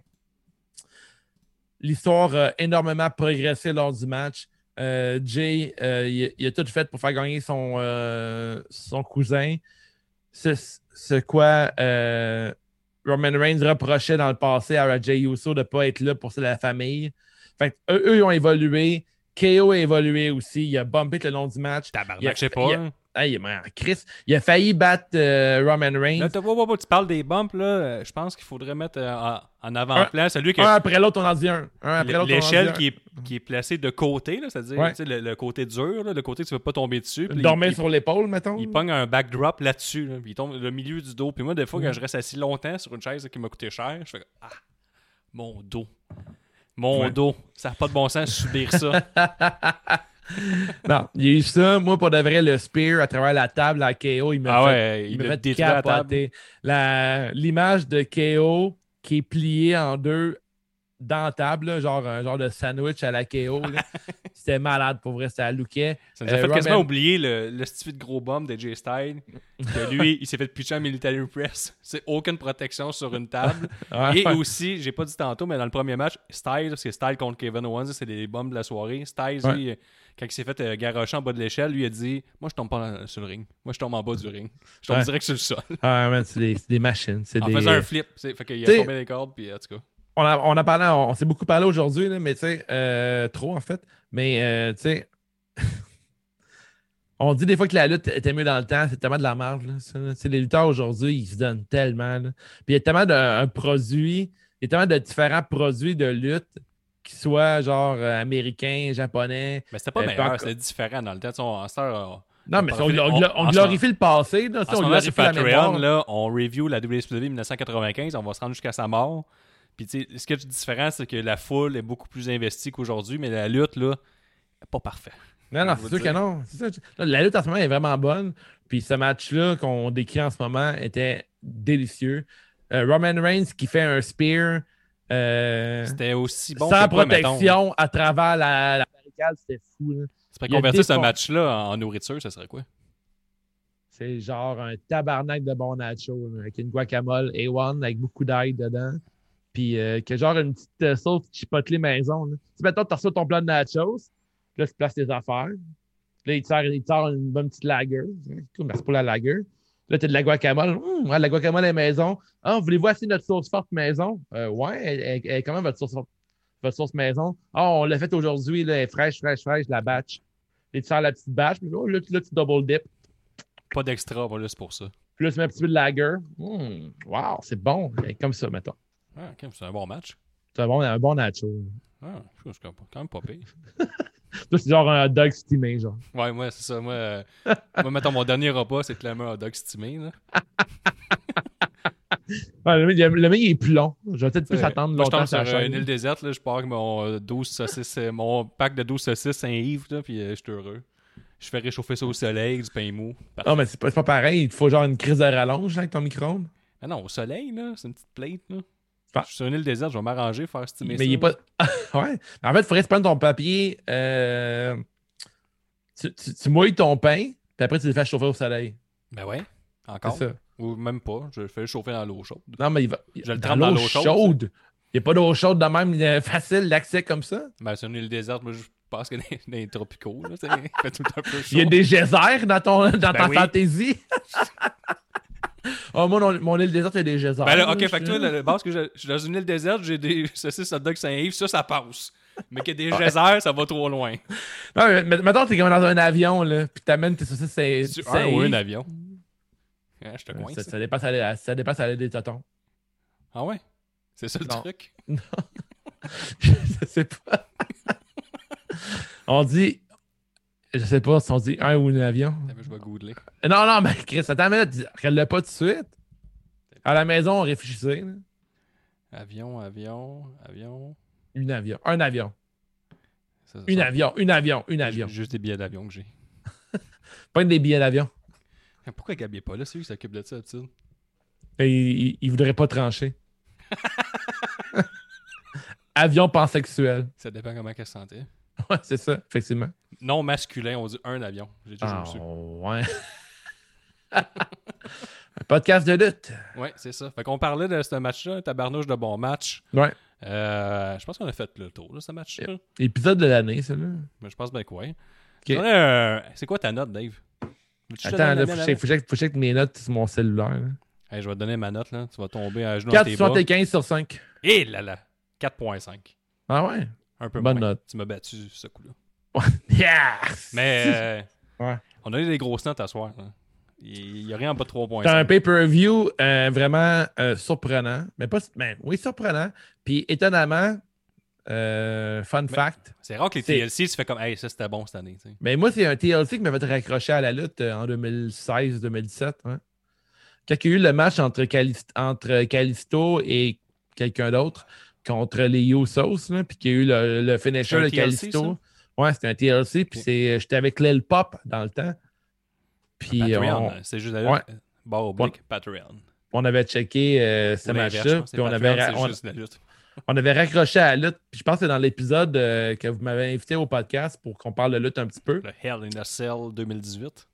L'histoire a énormément progressé lors du match. Euh, Jay, il, a tout fait pour faire gagner son, cousin. Ce, ce quoi Roman Reigns reprochait dans le passé à Jay Uso de ne pas être là pour la famille. Fait eux, ils ont évolué. KO a évolué aussi. Il a bumpé tout le long du match. Tabarnak, je sais pas. il a- hein. Hey, Chris, il a failli battre euh, Roman Reigns. Là, t'as- wow, wow, wow, tu parles des bumps, là. Je pense qu'il faudrait mettre euh, en, avant-plan celui qui Un après l'autre, on en dit un. L'échelle un. qui est, qui est placée de côté, là, c'est-à-dire Ouais. tu sais, le, le côté dur, là, le côté que tu ne veux pas tomber dessus. Dormir sur l'épaule, mettons. il, pogne un backdrop là-dessus, là, il tombe le milieu du dos. Puis moi, des fois, quand je reste assis longtemps sur une chaise là, qui m'a coûté cher, je fais Ah, mon dos. Mon Ouais. dos. Ça n'a pas de bon sens de subir ça. <laughs> Non, il y a eu ça. Moi, pour de vrai, le spear à travers la table à KO, il m'a ah fait, ouais, il a fait la capoter. La- L'image de KO qui est pliée en deux dans la table, là, genre un genre de sandwich à la KO. <laughs> C'était malade, pour vrai, c'était à Luquet. Ça nous a Euh, fait quasiment Roman- oublier le, le stupide gros bomb de Jay Styles. Que lui, il s'est fait pitcher en military press. C'est aucune protection sur une table. <laughs> Ouais, Et ouais. aussi, j'ai pas dit tantôt, mais dans le premier match, Styles, c'est Styles contre Kevin Owens, c'est les bombes de la soirée. Styles, Ouais. lui, quand il s'est fait euh, garrocher en bas de l'échelle, lui a dit Moi, je tombe pas dans- sur le ring. Moi, je tombe en bas du ring. Je tombe Ouais. direct sur le sol. Ah, man, c'est des, c'est des machines. C'est En des... faisant un flip. c'est- Fait qu'il a tombé les cordes, puis en tout cas. On, a, on a parlé, on, s'est beaucoup parlé aujourd'hui, mais tu sais, euh, trop en fait. Mais euh, tu sais, <laughs> on dit des fois que la lutte était mieux dans le temps, c'est tellement de la marge. Les lutteurs aujourd'hui, ils se donnent tellement. là. Puis il y a tellement de un produit, il y a tellement de différents produits de lutte qui soient genre euh, américains, japonais. Mais c'était pas Euh, meilleur, c'était différent dans le temps. On- en Non, mais On on, on- on- on glorifie le passé. Là, En ce on moment, sur. Patreon, là, on review la WCW 1995, on va se rendre jusqu'à sa mort. Puis, tu sais, ce qui est différent, c'est que la foule est beaucoup plus investie qu'aujourd'hui, mais la lutte, là, pas parfait. Non, non, c'est sûr que non. Ça. La lutte en ce moment est vraiment bonne. Puis ce match-là qu'on décrit en ce moment était délicieux. Euh, Roman Reigns qui fait un spear euh, C'était aussi bon sans quoi, protection à travers la, la barricade, c'était fou. là. Tu pourrais Il y a convertir ce match-là en, en nourriture, ça serait quoi? C'est genre un tabarnak de bon nacho là, avec une guacamole A1 avec beaucoup d'ail dedans. Puis euh, que genre une petite euh, sauce chipotlée maison. Là. Tu mettons, tu reçois ton plat de nachos, là, tu places tes affaires. Là, il te sert, il te sert une bonne petite lager. Cool, Merci pour la lager. Là, tu as de la guacamole. Hum, ouais, la guacamole est maison. Ah, voulez-vous essayer notre sauce forte maison? Euh, ouais, elle, elle- elle comment votre sauce forte? Votre sauce maison? Ah, on l'a faite aujourd'hui, là, elle est fraîche, fraîche, fraîche, la batch. Et tu sers la petite batch, puis oh, là, tu- là, tu double dip. Pas d'extra, voilà, c'est pour ça. Puis là, tu mets un petit peu de lager. Hum, wow, c'est bon. Comme ça, mettons. Ah, ok, c'est un bon match. C'est un bon, un bon nacho. Ah, c'est quand quand même pas pire. <laughs> Toi, c'est genre un hot dog steamé, genre. Ouais, moi, c'est ça. Moi, euh, moi, mettons, mon dernier repas, c'est clairement un hot dog stimé. Là. <laughs> Ouais, le, mien, le mien, il est plus long. Je vais peut-être plus Ouais. attendre Moi, je tombe sur euh, une île déserte, là, je pars avec mon, euh, 12 saucisses, euh, mon pack de 12 saucisses Saint-Yves, là, puis euh, je suis heureux. Je fais réchauffer ça au soleil, du pain mou. Parfait. Non, mais c'est pas, pareil. Il te faut genre une crise de rallonge là, avec ton micro-ondes. Ah non, au soleil, là, c'est une petite plate. Là. Je suis sur une île déserte, je vais m'arranger, faire stimer Mais il est pas. <laughs> ouais. En fait, il faudrait se prendre ton papier. euh, Tu, tu- tu mouilles ton pain, puis après, tu le fais chauffer au soleil. Ben ouais, encore. ça. Ou même pas, je le fais chauffer dans l'eau chaude. Non, mais il va. Je le trempe dans l'eau l'eau chaude, chaude. Il n'y a pas d'eau chaude de même euh, facile d'accès comme ça? Ben, c'est une île déserte, moi, je pense que <laughs> dans, les tropicaux, là, tu il fait tout le temps un peu chaud. Il y a des geysers dans, ton, dans ta oui. fantaisie. <laughs> oh, moi, non, mon île déserte, il y a des geysers. Ben là, ok, fait que je- toi, le, base que je, je suis dans une île déserte, j'ai des saucisses hot dog Saint-Yves, ça, ça passe. Mais qu'il y a des geysers, ça va trop loin. Non, mais mettons, t'es comme dans un avion, là, puis t'amènes tes saucisses, c'est. Tu c'est- un ou un avion? Ah, je te coince. ça, ça dépasse à la- ça dépasse à l'aide des totons. Ah ouais? C'est ça le Non. truc? <laughs> <laughs> je sais pas. <laughs> on dit. Je sais pas si on dit un ou un avion. Je vais googler. Non, non, mais Chris, attends, mais regarde-le pas tout de suite. À la maison, on réfléchissait. là. Avion, avion, avion. Une avion. Un avion. Ça, ça Une avion. Une avion. Une avion. Juste des billets d'avion que j'ai. <laughs> Pas des billets d'avion. Pourquoi Gabi est pas là? C'est lui qui s'occupe de ça, tu sais. Et il, il voudrait pas trancher. <laughs> avion pansexuel. Ça dépend comment elle se sentait. <laughs> Ouais, c'est ça, effectivement. Non masculin, on dit un avion. J'ai toujours Ah, su. ouais. <laughs> Un podcast de lutte. Ouais, c'est ça. Fait qu'on parlait de ce match-là, tabarnouche de bon match. Ouais. Euh, je pense qu'on a fait le tour de ce match-là. Épisode de l'année, celui-là. Mais je pense bien quoi. Ok. C'est quoi ta note, Dave? Que Attends, là, faut que faut que faut que je check mes notes sur mon cellulaire. là. Hey, je vais te donner ma note, là. Tu vas tomber à genoux dans tes bras. 4,75 sur 5. Et là là! 4.5. Ah ouais? Un peu Bonne moins. note. Tu m'as battu ce coup-là. <laughs> Yes! Mais euh, <laughs> Ouais. On a eu des grosses notes à soir. là. Il n'y a rien en bas de 3 points. T'as un pay-per-view euh, vraiment euh, surprenant. Mais pas. Ben, oui, surprenant. Puis étonnamment, euh, fun fact. C'est rare que les C'est- TLC, tu fais comme, hey, ça c'était bon cette année. Mais moi, c'est un TLC qui m'avait raccroché à la lutte euh, en 2016-2017. hein. Quand il y a eu le match entre, Calist- entre Calisto et quelqu'un d'autre contre les Usos, là, puis qu'il y a eu le, le finisher de Calisto. Ouais, c'était un TLC, puis c'est- j'étais avec Lil Pop dans le temps. Puis on, hein, c'est juste la Ouais. lutte. Barre oblique, Patreon. on avait checké euh, ce match-là, c'est puis on avait, ra- on- <laughs> on avait raccroché à la lutte. Puis je pense que c'est dans l'épisode euh, que vous m'avez invité au podcast pour qu'on parle de lutte un petit peu. Le Hell in a Cell 2018.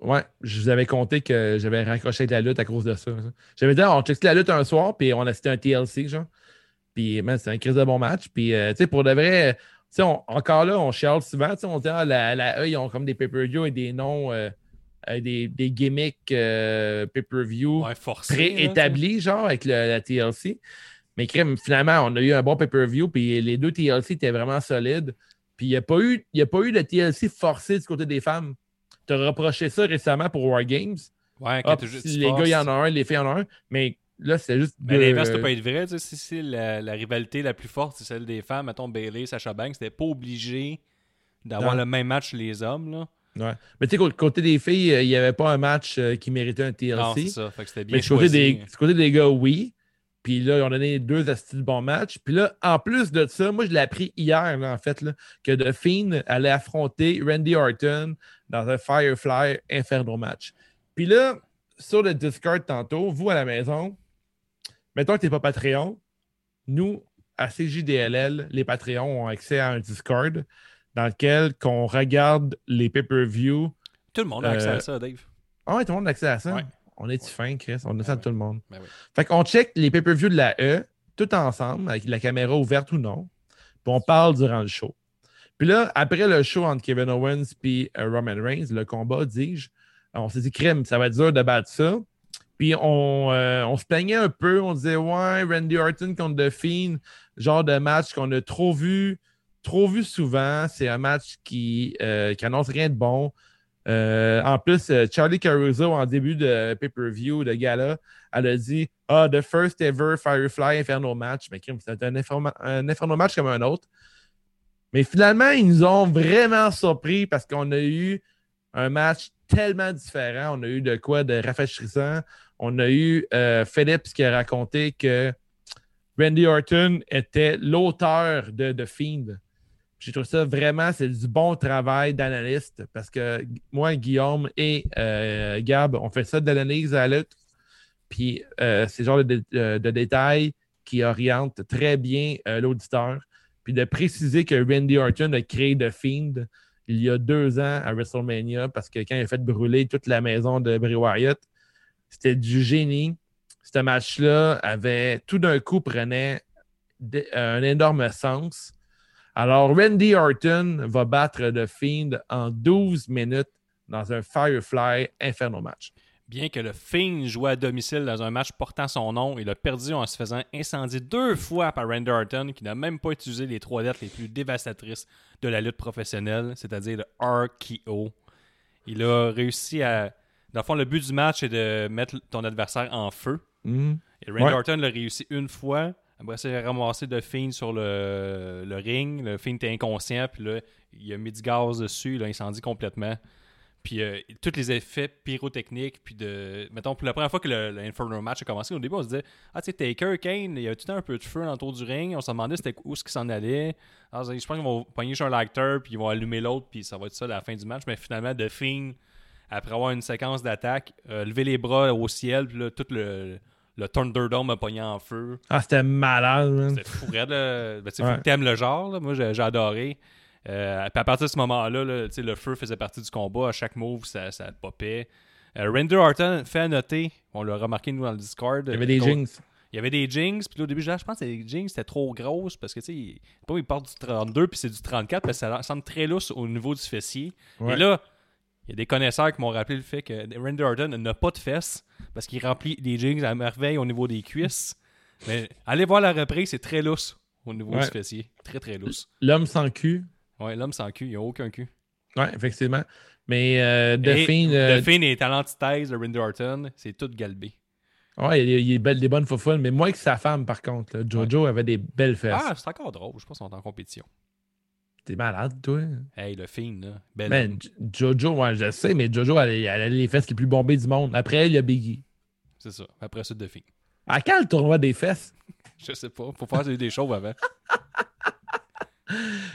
Ouais, je vous avais compté que j'avais raccroché avec la lutte à cause de ça. J'avais dit, on checkait la lutte un soir, puis on a cité un TLC, genre. Puis, c'était un crise de bon match. Puis, euh, tu sais, pour de vrai, tu sais, encore là, on chiale souvent. Tu sais, on dit, ah, la, la E, ils ont comme des pay-per-view et des noms, euh, euh, des, des gimmicks euh, pay-per-view Ouais, préétablis, genre, avec le- la TLC. Mais crème, finalement, on a eu un bon pay-per-view, puis les deux TLC étaient vraiment solides. Puis il n'y a, pas eu- y a pas eu de TLC forcé du côté des femmes. Tu as reproché ça récemment pour War Games. Ouais, quand tu les gars, il y en a un, les filles, il y en a un. Mais là, c'est juste. Mais deux- l'inverse, peut pas être vrai. tu sais, Si, la, la rivalité la plus forte, c'est celle des femmes, mettons Bailey, Sacha Banks, c'était pas obligé d'avoir le même match que les hommes. Là. Ouais. Mais tu sais, côté- des filles, euh, il n'y avait pas un match euh, qui méritait un TLC. Non, c'est ça. Fait que c'était bien Mais côté, des, côté des gars, oui. Puis là, ils ont donné deux astuces de bons matchs. Puis là, en plus de ça, moi, je l'ai appris hier, là, en fait, là, que The Fiend allait affronter Randy Orton dans un Firefly Inferno match. Puis là, sur le Discord tantôt, vous à la maison, mettons que tu n'es pas Patreon, nous, à CJDLL, les Patreons ont accès à un Discord dans lequel qu'on regarde les pay-per-view. Tout le monde a accès Euh, à ça, Dave. Ah ouais, tout le monde a accès à ça? Ouais. On est-tu fin, Chris? On a ça à ouais. tout le monde. Ben oui. Fait qu'on check les pay-per-views de la E, tout ensemble, avec la caméra ouverte ou non. Puis on parle durant le show. Puis là, après le show entre Kevin Owens et Roman Reigns, le combat, dis-je, on s'est dit, crème, ça va être dur de battre ça. Puis on, euh, on se plaignait un peu. On disait, ouais, Randy Orton contre The genre de match qu'on a trop vu, trop vu souvent. C'est un match qui, euh, qui annonce rien de bon. Euh, en plus, euh, Charlie Caruso, en début de pay-per-view, de gala, elle a dit Ah, the first ever Firefly Inferno match. Mais c'était un, un Inferno match comme un autre. Mais finalement, ils nous ont vraiment surpris parce qu'on a eu un match tellement différent. On a eu de quoi de rafraîchissant. On a eu euh, Phillips qui a raconté que Randy Orton était l'auteur de The Fiend. J'ai trouvé ça vraiment, c'est du bon travail d'analyste parce que moi, Guillaume et euh, Gab, on fait ça d'analyse à la lutte. Puis euh, c'est genre euh, de détails qui orientent très bien l'auditeur. Puis de préciser que Randy Orton a créé The Fiend il y a deux ans à WrestleMania parce que quand il a fait brûler toute la maison de Bray Wyatt, c'était du génie. Ce match-là avait tout d'un coup prenait de- un énorme sens. Alors, Randy Orton va battre The Fiend en 12 minutes dans un Firefly Inferno match. Bien que le Fiend jouait à domicile dans un match portant son nom, il a perdu en se faisant incendier deux fois par Randy Orton, qui n'a même pas utilisé les trois lettres les plus dévastatrices de la lutte professionnelle, c'est-à-dire le RKO. Il a réussi à. Dans le fond, le but du match est de mettre ton adversaire en feu. Mhm. Et Randy Ouais. Orton l'a réussi une fois. Après il a ramassé de Fiend sur le, le ring. Le Fiend était inconscient. Puis là, il a mis du gaz dessus. Il a incendie complètement. Puis euh, tous les effets pyrotechniques. Puis de. Mettons, pour la première fois que le, le Inferno match a commencé, au début, on se disait Ah, tu sais, Taker, Kane, il y a tout le temps un peu de feu autour du ring. On se demandait c'était où ce qui s'en allait. Alors, je pense qu'ils vont pogner sur un acteur. Puis ils vont allumer l'autre. Puis ça va être ça à la fin du match. Mais finalement, The Fiend, après avoir une séquence d'attaque, a levé les bras au ciel. Puis là, tout le le Thunderdome a pogné en feu. Ah, c'était malade, man. C'était fou raide, là. Ben, Ouais. t'aimes le genre. là. Moi, j'ai adoré. Euh, puis à partir de ce moment-là, là, le feu faisait partie du combat. À chaque move, ça, ça popait. Euh, Randy Orton fait à noter, on l'a remarqué nous dans le Discord. Il y avait des jinx. Il y avait des jinx, puis là, au début, je je pense que les jinx c'était trop grosses parce que, tu sais, il- il part du 32 puis c'est du 34 parce que ça semble très lousse au niveau du fessier. Ouais. Et là, il y a des connaisseurs qui m'ont rappelé le fait que Randy Orton n'a pas de fesses parce qu'il remplit des jinx à merveille au niveau des cuisses. Mais allez voir la reprise, c'est très lousse au niveau Ouais. du fessier. Très, très lousse. L'homme sans cul. Ouais, l'homme sans cul, il n'y a aucun cul. Ouais, effectivement. Mais euh, Fiend, euh, The Fiend et talent thèse de Randy Orton, c'est tout galbé. ouais, il, il est belle- des bonnes foufounes, mais moins que sa femme, par contre. là. Jojo avait des belles fesses. Ah, c'est encore drôle. Je pense qu'ils sont en compétition. T'es malade, toi. Hey, le Fiend, là. Man, J- Jojo, ouais, je sais, mais Jojo, elle, elle a les fesses les plus bombées du monde. Après il y a Biggie. C'est ça. Après ça, The Fiend. À quand le tournoi des fesses? <laughs> Je sais pas. Faut faire des choses avant. <laughs>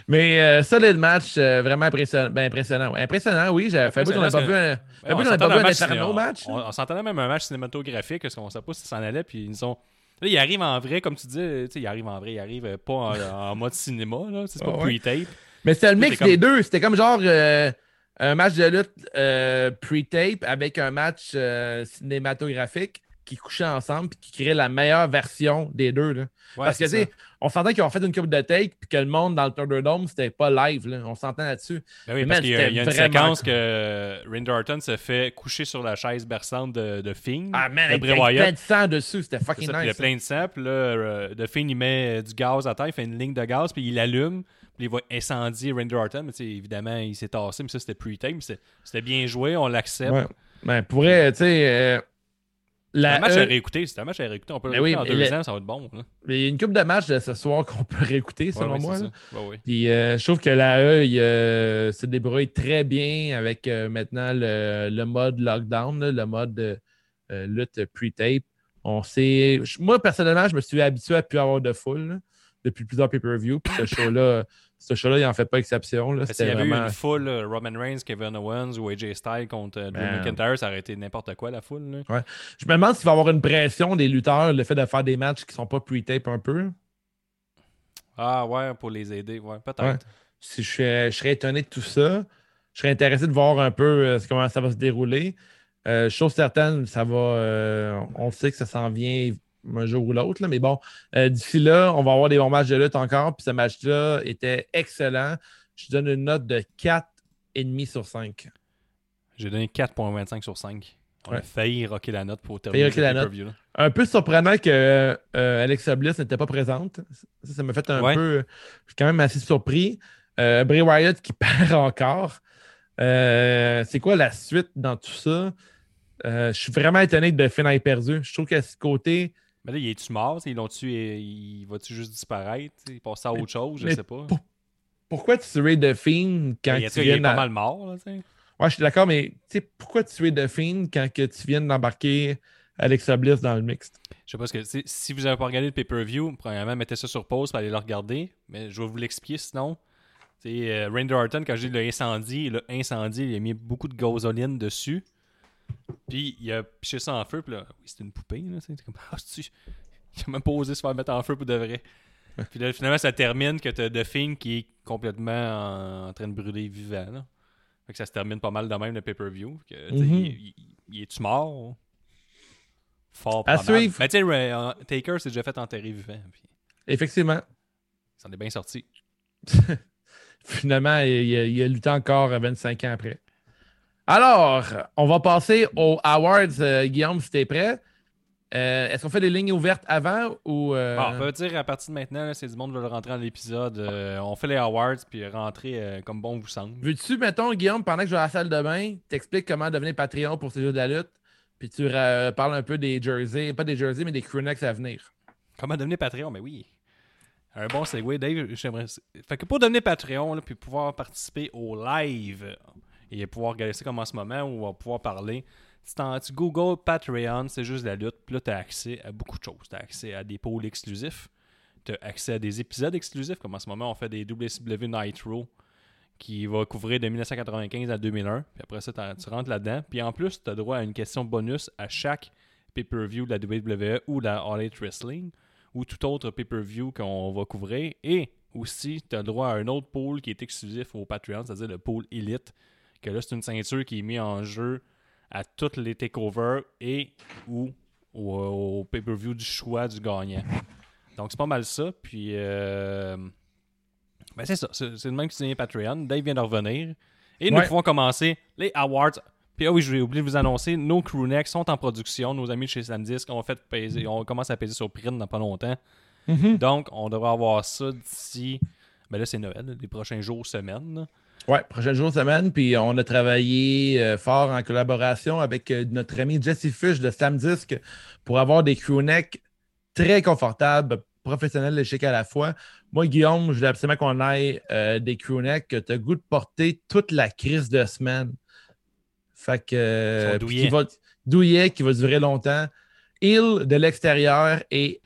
Mais euh, solide match, euh, vraiment impressionnant. Ben, impressionnant. Impressionnant, oui. J'avais fait qu'on n'a pas vu un. On s'entendait pas vu un match. On, on s'entendait même un match cinématographique parce qu'on ne savait pas si ça s'en allait. Puis ils sont. Là, il arrive en vrai, comme tu dis. Il arrive en vrai. Il arrive euh, pas en, en mode cinéma. là. C'est pas Ah ouais. pre-tape. Mais c'était le mix comme- des deux. C'était comme genre euh, un match de lutte euh, pre-tape avec un match euh, cinématographique qui couchait ensemble et qui créait la meilleure version des deux. là. Ouais, Parce que, tu sais, on s'entend qu'ils ont fait une coupe de take puis que le monde dans le Thunderdome, c'était pas live. là. On s'entend là-dessus. Ben oui, parce qu'il y a, il y a une séquence que Randy Orton se fait coucher sur la chaise berçante de, de Fiend. Ah, man, de Bray avec Wyatt. plein de sang dessus. C'était fucking puis il y a nice. plein de sang, puis là, euh, The Fiend, il met euh, du gaz à terre, il fait une ligne de gaz, puis il allume, puis il va incendier Randy Orton, mais évidemment, il s'est tassé, mais ça, c'était pre-time, c'était c'était bien joué, on l'accepte. Ouais. Ben, pour vrai, tu sais. euh, la un match E- à réécouter, c'est un match à réécouter, on peut le Ben oui, en mais deux ans, ça va être bon. Là. Il y a une coupe de matchs de ce soir qu'on peut réécouter, selon ouais, moi. Ouais. Puis euh, je trouve que la E il, euh, se débrouille très bien avec euh, maintenant le, le mode lockdown, là, le mode euh, lutte pre-tape. On sait. Moi, personnellement, je me suis habitué à plus avoir de foule depuis plusieurs pay-per-view. Puis ce <laughs> show-là, ce show-là, il en fait pas exception. qu'il y avait eu vraiment. une foule, euh, Roman Reigns, Kevin Owens ou AJ Styles contre euh, Drew. McIntyre, ça aurait été n'importe quoi, la foule. là. Je me demande s'il va y avoir une pression des lutteurs, le fait de faire des matchs qui sont pas pre-tape un peu. Ah ouais, pour les aider, ouais, peut-être. Ouais. Si je, serais- je serais étonné de tout ça, je serais intéressé de voir un peu euh, comment ça va se dérouler. Euh, chose certaine, ça va. euh, on sait que ça s'en vient un jour ou l'autre, là, mais bon, euh, d'ici là, on va avoir des bons matchs de lutte encore. Puis ce match-là était excellent. Je donne une note de 4,5 sur 5. J'ai donné 4.25 sur 5. On a failli rocker la note pour terminer note. là. Un peu surprenant que euh, Alexa Bliss n'était pas présente. Ça, ça m'a fait un Ouais. peu. Je suis quand même assez surpris. Euh, Bray Wyatt qui <laughs> perd encore. C'est quoi la suite dans tout ça? Euh, je suis vraiment étonné que The Finn ait perdu. Je trouve qu'à ce côté, Mais là, il est-tu mort? Ils l'ont-tu, il va-tu juste disparaître? Il passe à autre chose? Je mais sais pas. pour- pourquoi tuer The Fiend quand il, tu il est viens pas mal mort, là, tu. Ouais, je suis d'accord, mais tu pourquoi tuer The Fiend quand que tu viens d'embarquer Alexa Bliss dans le mixte? Je sais pas ce que. Si vous n'avez pas regardé le pay-per-view, premièrement, mettez ça sur pause pour aller le regarder. Mais je vais vous l'expliquer sinon. Euh, Randy Orton, quand j'ai dit le incendie, le incendie, il a mis beaucoup de gasoline dessus. Puis il a piché ça en feu. Puis là, oui, c'était une poupée. Là, tu c'est comme, ah, c'est-tu- Il a même pas osé se faire mettre en feu pour de vrai. Puis là, finalement, ça termine que t'as The Thing qui est complètement en, en train de brûler vivant. Là. Fait que ça se termine pas mal de même le pay-per-view. Que, tu Mhm. il, il- il est-tu mort? Fort À probable. suivre. Mais tu sais, Taker s'est déjà fait enterrer vivant. Puis Effectivement. ça en est bien sorti. <laughs> Finalement, il, a- il a lutté encore 25 ans après. Alors, on va passer aux awards. euh, Guillaume, si t'es prêt. Euh, Est-ce qu'on fait des lignes ouvertes avant ou. euh, on peut dire à partir de maintenant, c'est du monde veut rentrer dans l'épisode. euh, on fait les awards puis rentrer comme bon vous semble. Veux-tu, mettons, Guillaume, pendant que je vais à la salle de bain, t'expliques comment devenir Patreon pour ces jeux de la lutte, puis tu parles un peu des jerseys, pas des jerseys, mais des crewnecks à venir? Comment devenir Patreon? Mais oui. Un bon segue, Dave. J'aimerais. Fait que pour devenir Patreon, là, puis pouvoir participer au live et pouvoir regarder ça comme en ce moment où on va pouvoir parler, tu, tu Google Patreon, c'est juste la lutte, puis là, tu as accès à beaucoup de choses. Tu as accès à des pôles exclusifs, tu as accès à des épisodes exclusifs, comme en ce moment, on fait des WCW Nitro qui va couvrir de 1995 à 2001. Puis après ça, tu rentres là-dedans. Puis en plus, tu as droit à une question bonus à chaque pay-per-view de la WWE ou de la All Elite Wrestling ou tout autre pay-per-view qu'on va couvrir. Et aussi, tu as droit à un autre pôle qui est exclusif au Patreon, c'est-à-dire le pôle Elite. Que là, c'est une ceinture qui est mise en jeu à toutes les takeovers et ou au, au pay-per-view du choix du gagnant. Donc, c'est pas mal ça. Puis, euh, ben, c'est ça. C'est c'est le même qui signe Patreon. Dave vient de revenir. Et nous Ouais. pouvons commencer les awards. Puis, ah oui, j'ai oublié de vous annoncer, nos crewnecks sont en production. Nos amis de chez Sandisk ont fait peser, on commence à peser sur print dans pas longtemps. Donc, on devrait avoir ça d'ici. Ben là, c'est Noël, les prochains jours, semaines. Là. Ouais, prochain jour, semaine. Puis on a travaillé euh, fort en collaboration avec euh, notre ami Jesse Fish de Samdisk pour avoir des crewnecks très confortables, professionnels et chic à la fois. Moi, Guillaume, je voulais absolument qu'on aille euh, des crewnecks que tu as goût de porter toute la crise de semaine. Fait que. Douillets. qui va- douillet, qui va durer longtemps. Hill de l'extérieur et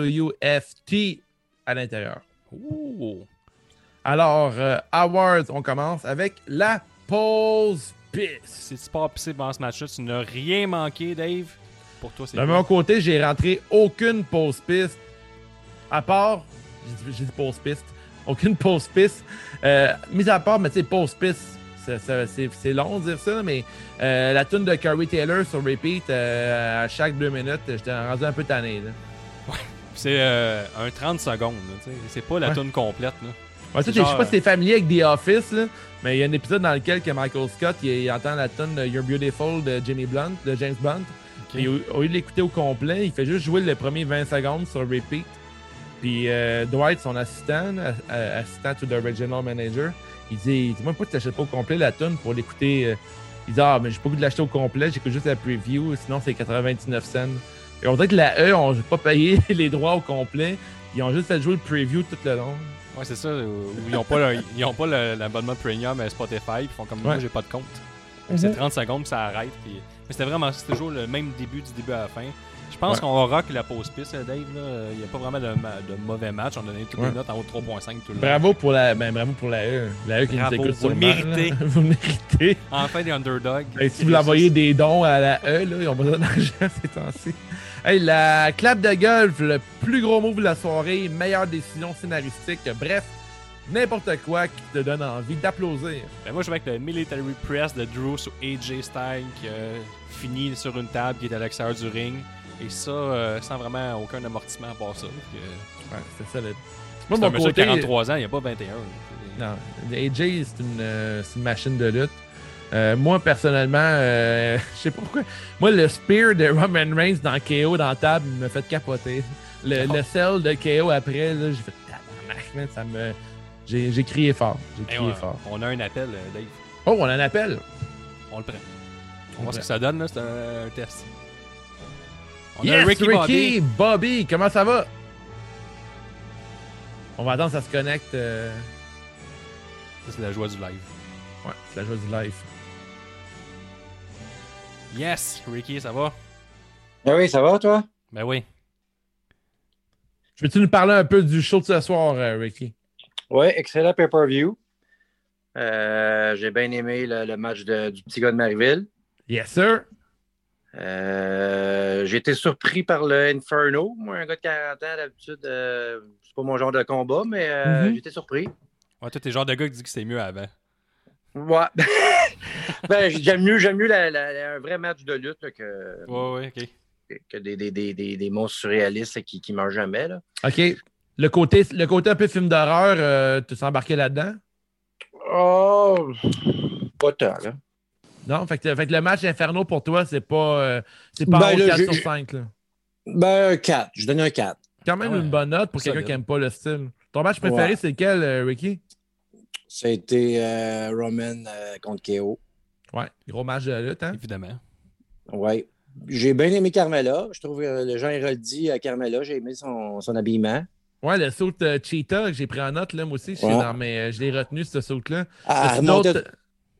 S-A-W-F-T à l'intérieur. Ouh. Alors, euh, Awards, on commence avec la pause pisse. Si tu pars pisser pendant ce match-là, tu n'as rien manqué, Dave. Pour toi, c'est De mon côté, j'ai rentré aucune pause piste. À part, j'ai dit- pause piste, aucune <laughs> pause piste. Euh, mis à part, mais tu sais, pause piste, c'est long de dire ça, mais euh, la tune de Curry Taylor sur repeat euh, à chaque deux minutes, j'étais rendu un peu tanné. Là. C'est euh, un 30 secondes. C'est pas la Ouais. tune complète. Là. Ouais, Je sais pas si t'es familier avec The Office, là, mais il y a un épisode dans lequel que Michael Scott il, il entend la tune de You're Beautiful de Jimmy Blunt, de James Blunt. Puis au, au lieu de l'écouter au complet, il fait juste jouer les premiers 20 secondes sur repeat. Puis euh, Dwight, son assistant, euh, assistant to the original manager, il dit Dis-moi pourquoi tu t'achètes pas au complet la tune pour l'écouter. euh? Il dit Ah, mais j'ai pas goût de l'acheter au complet, j'écoute juste la preview, sinon c'est 99 cents. Et on dirait que la E, on n'a pas payé <laughs> les droits au complet. Ils ont juste fait jouer le preview tout le long. Ouais, c'est ça. où ils ont pas, le- ils ont pas l'abonnement premium à Spotify. Ils font comme moi, Ouais. j'ai pas de compte. C'est 30 secondes, puis ça arrête. Puis... Mais c'était vraiment c'était toujours le même début du début à la fin. Je pense Ouais. qu'on rock la pause piste, là, Dave. là. Il n'y a pas vraiment de, de mauvais match. On a donné toutes Ouais. les notes en haut de 3.5 tout le long. Bravo pour la, ben, bravo pour la E. La E qui Bravo, nous écoute vous le méritez. <laughs> vous le méritez. Enfin, des underdogs. Et si vous l'envoyez des dons à la E, là, ils ont besoin d'argent <laughs> ces temps-ci. Hey, la clap de golf, le plus gros move de la soirée, meilleure décision scénaristique, bref, n'importe quoi qui te donne envie d'applaudir. Ben, moi, je vais avec le Military Press de Drew sur AJ Styles qui a fini sur une table qui est à l'extérieur du ring. Et ça, euh, sans vraiment aucun amortissement à part ça. Euh, Ouais, c'est ça. Le... Moi, un mon monsieur de côté... 43 ans, il n'y a pas 21. là. Non, AJ, c'est une, euh, c'est une machine de lutte. Euh, moi, personnellement, euh, <laughs> je sais pas pourquoi. Moi, le spear de Roman Reigns dans KO dans la table me fait capoter. Le, Oh. le sell de KO après, là, j'ai fait tabarnak, ça me. J'ai j'ai crié fort. J'ai Hey, crié on, fort. on a un appel, euh, Dave. Oh, on a un appel. On le prend. On On voit ce que ça donne, là. C'est un, un test. On yes, a Ricky, Bobby. Bobby, comment ça va? On va attendre que ça se connecte. euh, Ça, C'est la joie du live. Ouais, c'est la joie du live. Yes, Ricky, ça va? Ah oui, ça va, toi? Ben oui. Je Peux-tu nous parler un peu du show de ce soir, euh, Ricky? Oui, excellent pay-per-view. Euh, J'ai bien aimé le, le match de- du petit gars de Marieville. Yes, sir. Euh, J'ai été surpris par le Inferno. Moi, un gars de 40 ans, d'habitude, euh, c'est pas mon genre de combat, mais euh, Mhm. j'ai été surpris. Ouais, toi, t'es le genre de gars qui dit que c'était mieux avant. Ouais. <laughs> ben, j'aime mieux, j'aime mieux la- la- la- un vrai match de lutte là, que, Ouais, ouais, ok. que des, des, des, des, des monstres surréalistes qui ne meurent jamais. Là. OK. Le côté, le côté un peu film d'horreur, euh, tu t'es embarqué là-dedans? Oh, pas tant, là. Non? Fait que, fait que le match Inferno pour toi, c'est pas, euh, c'est pas Ben, un là, 4 j'ai- sur j'ai- 5. Là. Ben, un 4. Je donne un 4. Quand même Ah ouais. une bonne note pour quelqu'un qui aime pas le style. Ton match préféré, Ouais. c'est lequel, euh, Ricky? Ça a été euh, Roman euh, contre KO. Ouais, gros match de lutte, hein? Évidemment. Oui. J'ai bien aimé Carmela. Je trouve que le Jean Héroldi à Carmela, j'ai aimé son, son habillement. Ouais, le saut de Cheetah que j'ai pris en note, là, moi aussi, je, Ouais. dans mes- euh, je l'ai retenu, ce saut-là. Elle As-tu remontait, d'autres-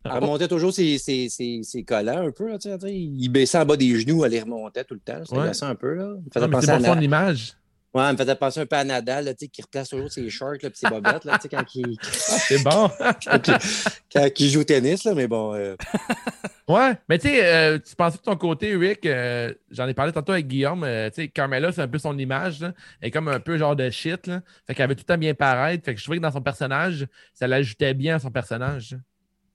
elle remontait toujours ses, ses, ses, ses collants un peu. Là, il baissait en bas des genoux, elle les remontait tout le temps. C'était Ouais. un peu. Là. Il Non, faisait mais penser à pour Na- son image. Ouais, elle me faisait penser un peu à Nadal, tu sais, qui replace toujours ses shorts et ses bobettes là, tu sais, quand, il, <laughs> C'est bon. <laughs> quand il joue au tennis. Là, mais bon, euh, <laughs> Ouais, mais tu sais, euh, tu pensais de ton côté, Rick, euh, j'en ai parlé tantôt avec Guillaume, euh, tu sais, Carmela, c'est un peu son image, là. Elle est comme un peu genre de shit, là. Fait qu'elle veut tout le temps bien paraître. Fait que je trouvais que dans son personnage, ça l'ajoutait bien à son personnage.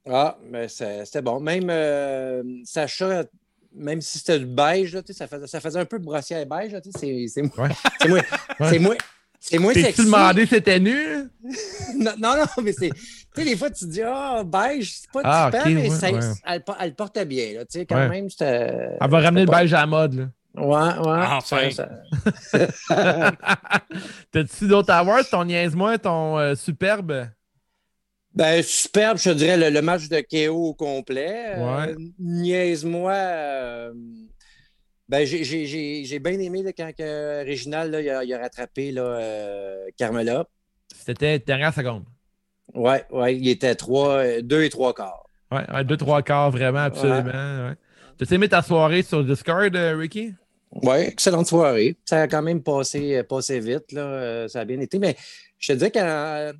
ah, mais c'est- c'était bon. Même euh, Sacha, même si c'était du beige, là, tu sais, ça, faisait, ça faisait un peu brossière beige. là, tu sais, C'est. Ouais. <laughs> C'est moins. Ouais. C'est moins. C'est moins sexy. demandé si c'était nu? <laughs> Non, non, non, mais c'est. Tu sais, des fois, tu te dis, ah, beige, c'est pas Ah, ok, mais ouais, ça- ouais. Elle, elle portait bien, là. Tu sais, quand Ouais. même, c'était. Elle va ramener le beige à la mode, là. Ouais, ouais. Enfin. ça- ça- <laughs> T'as-tu d'autres awards? Ton niaise-moi, ton euh, superbe? Ben, superbe, je te dirais, le, le match de KO au complet. Euh. Niaise-moi. euh, ben, j'ai- bien aimé là, quand que Réginal là, il, a, il a rattrapé là, euh, Carmela. C'était dernière seconde. Ouais, ouais, il était trois, euh, deux et trois quarts. Ouais, un, deux, trois quarts, vraiment, absolument. Ouais. T'as aimé ta soirée sur Discord, euh, Ricky? Ouais, excellente soirée. Ça a quand même passé, passé vite. Là. euh, Ça a bien été. Mais je te disais qu'en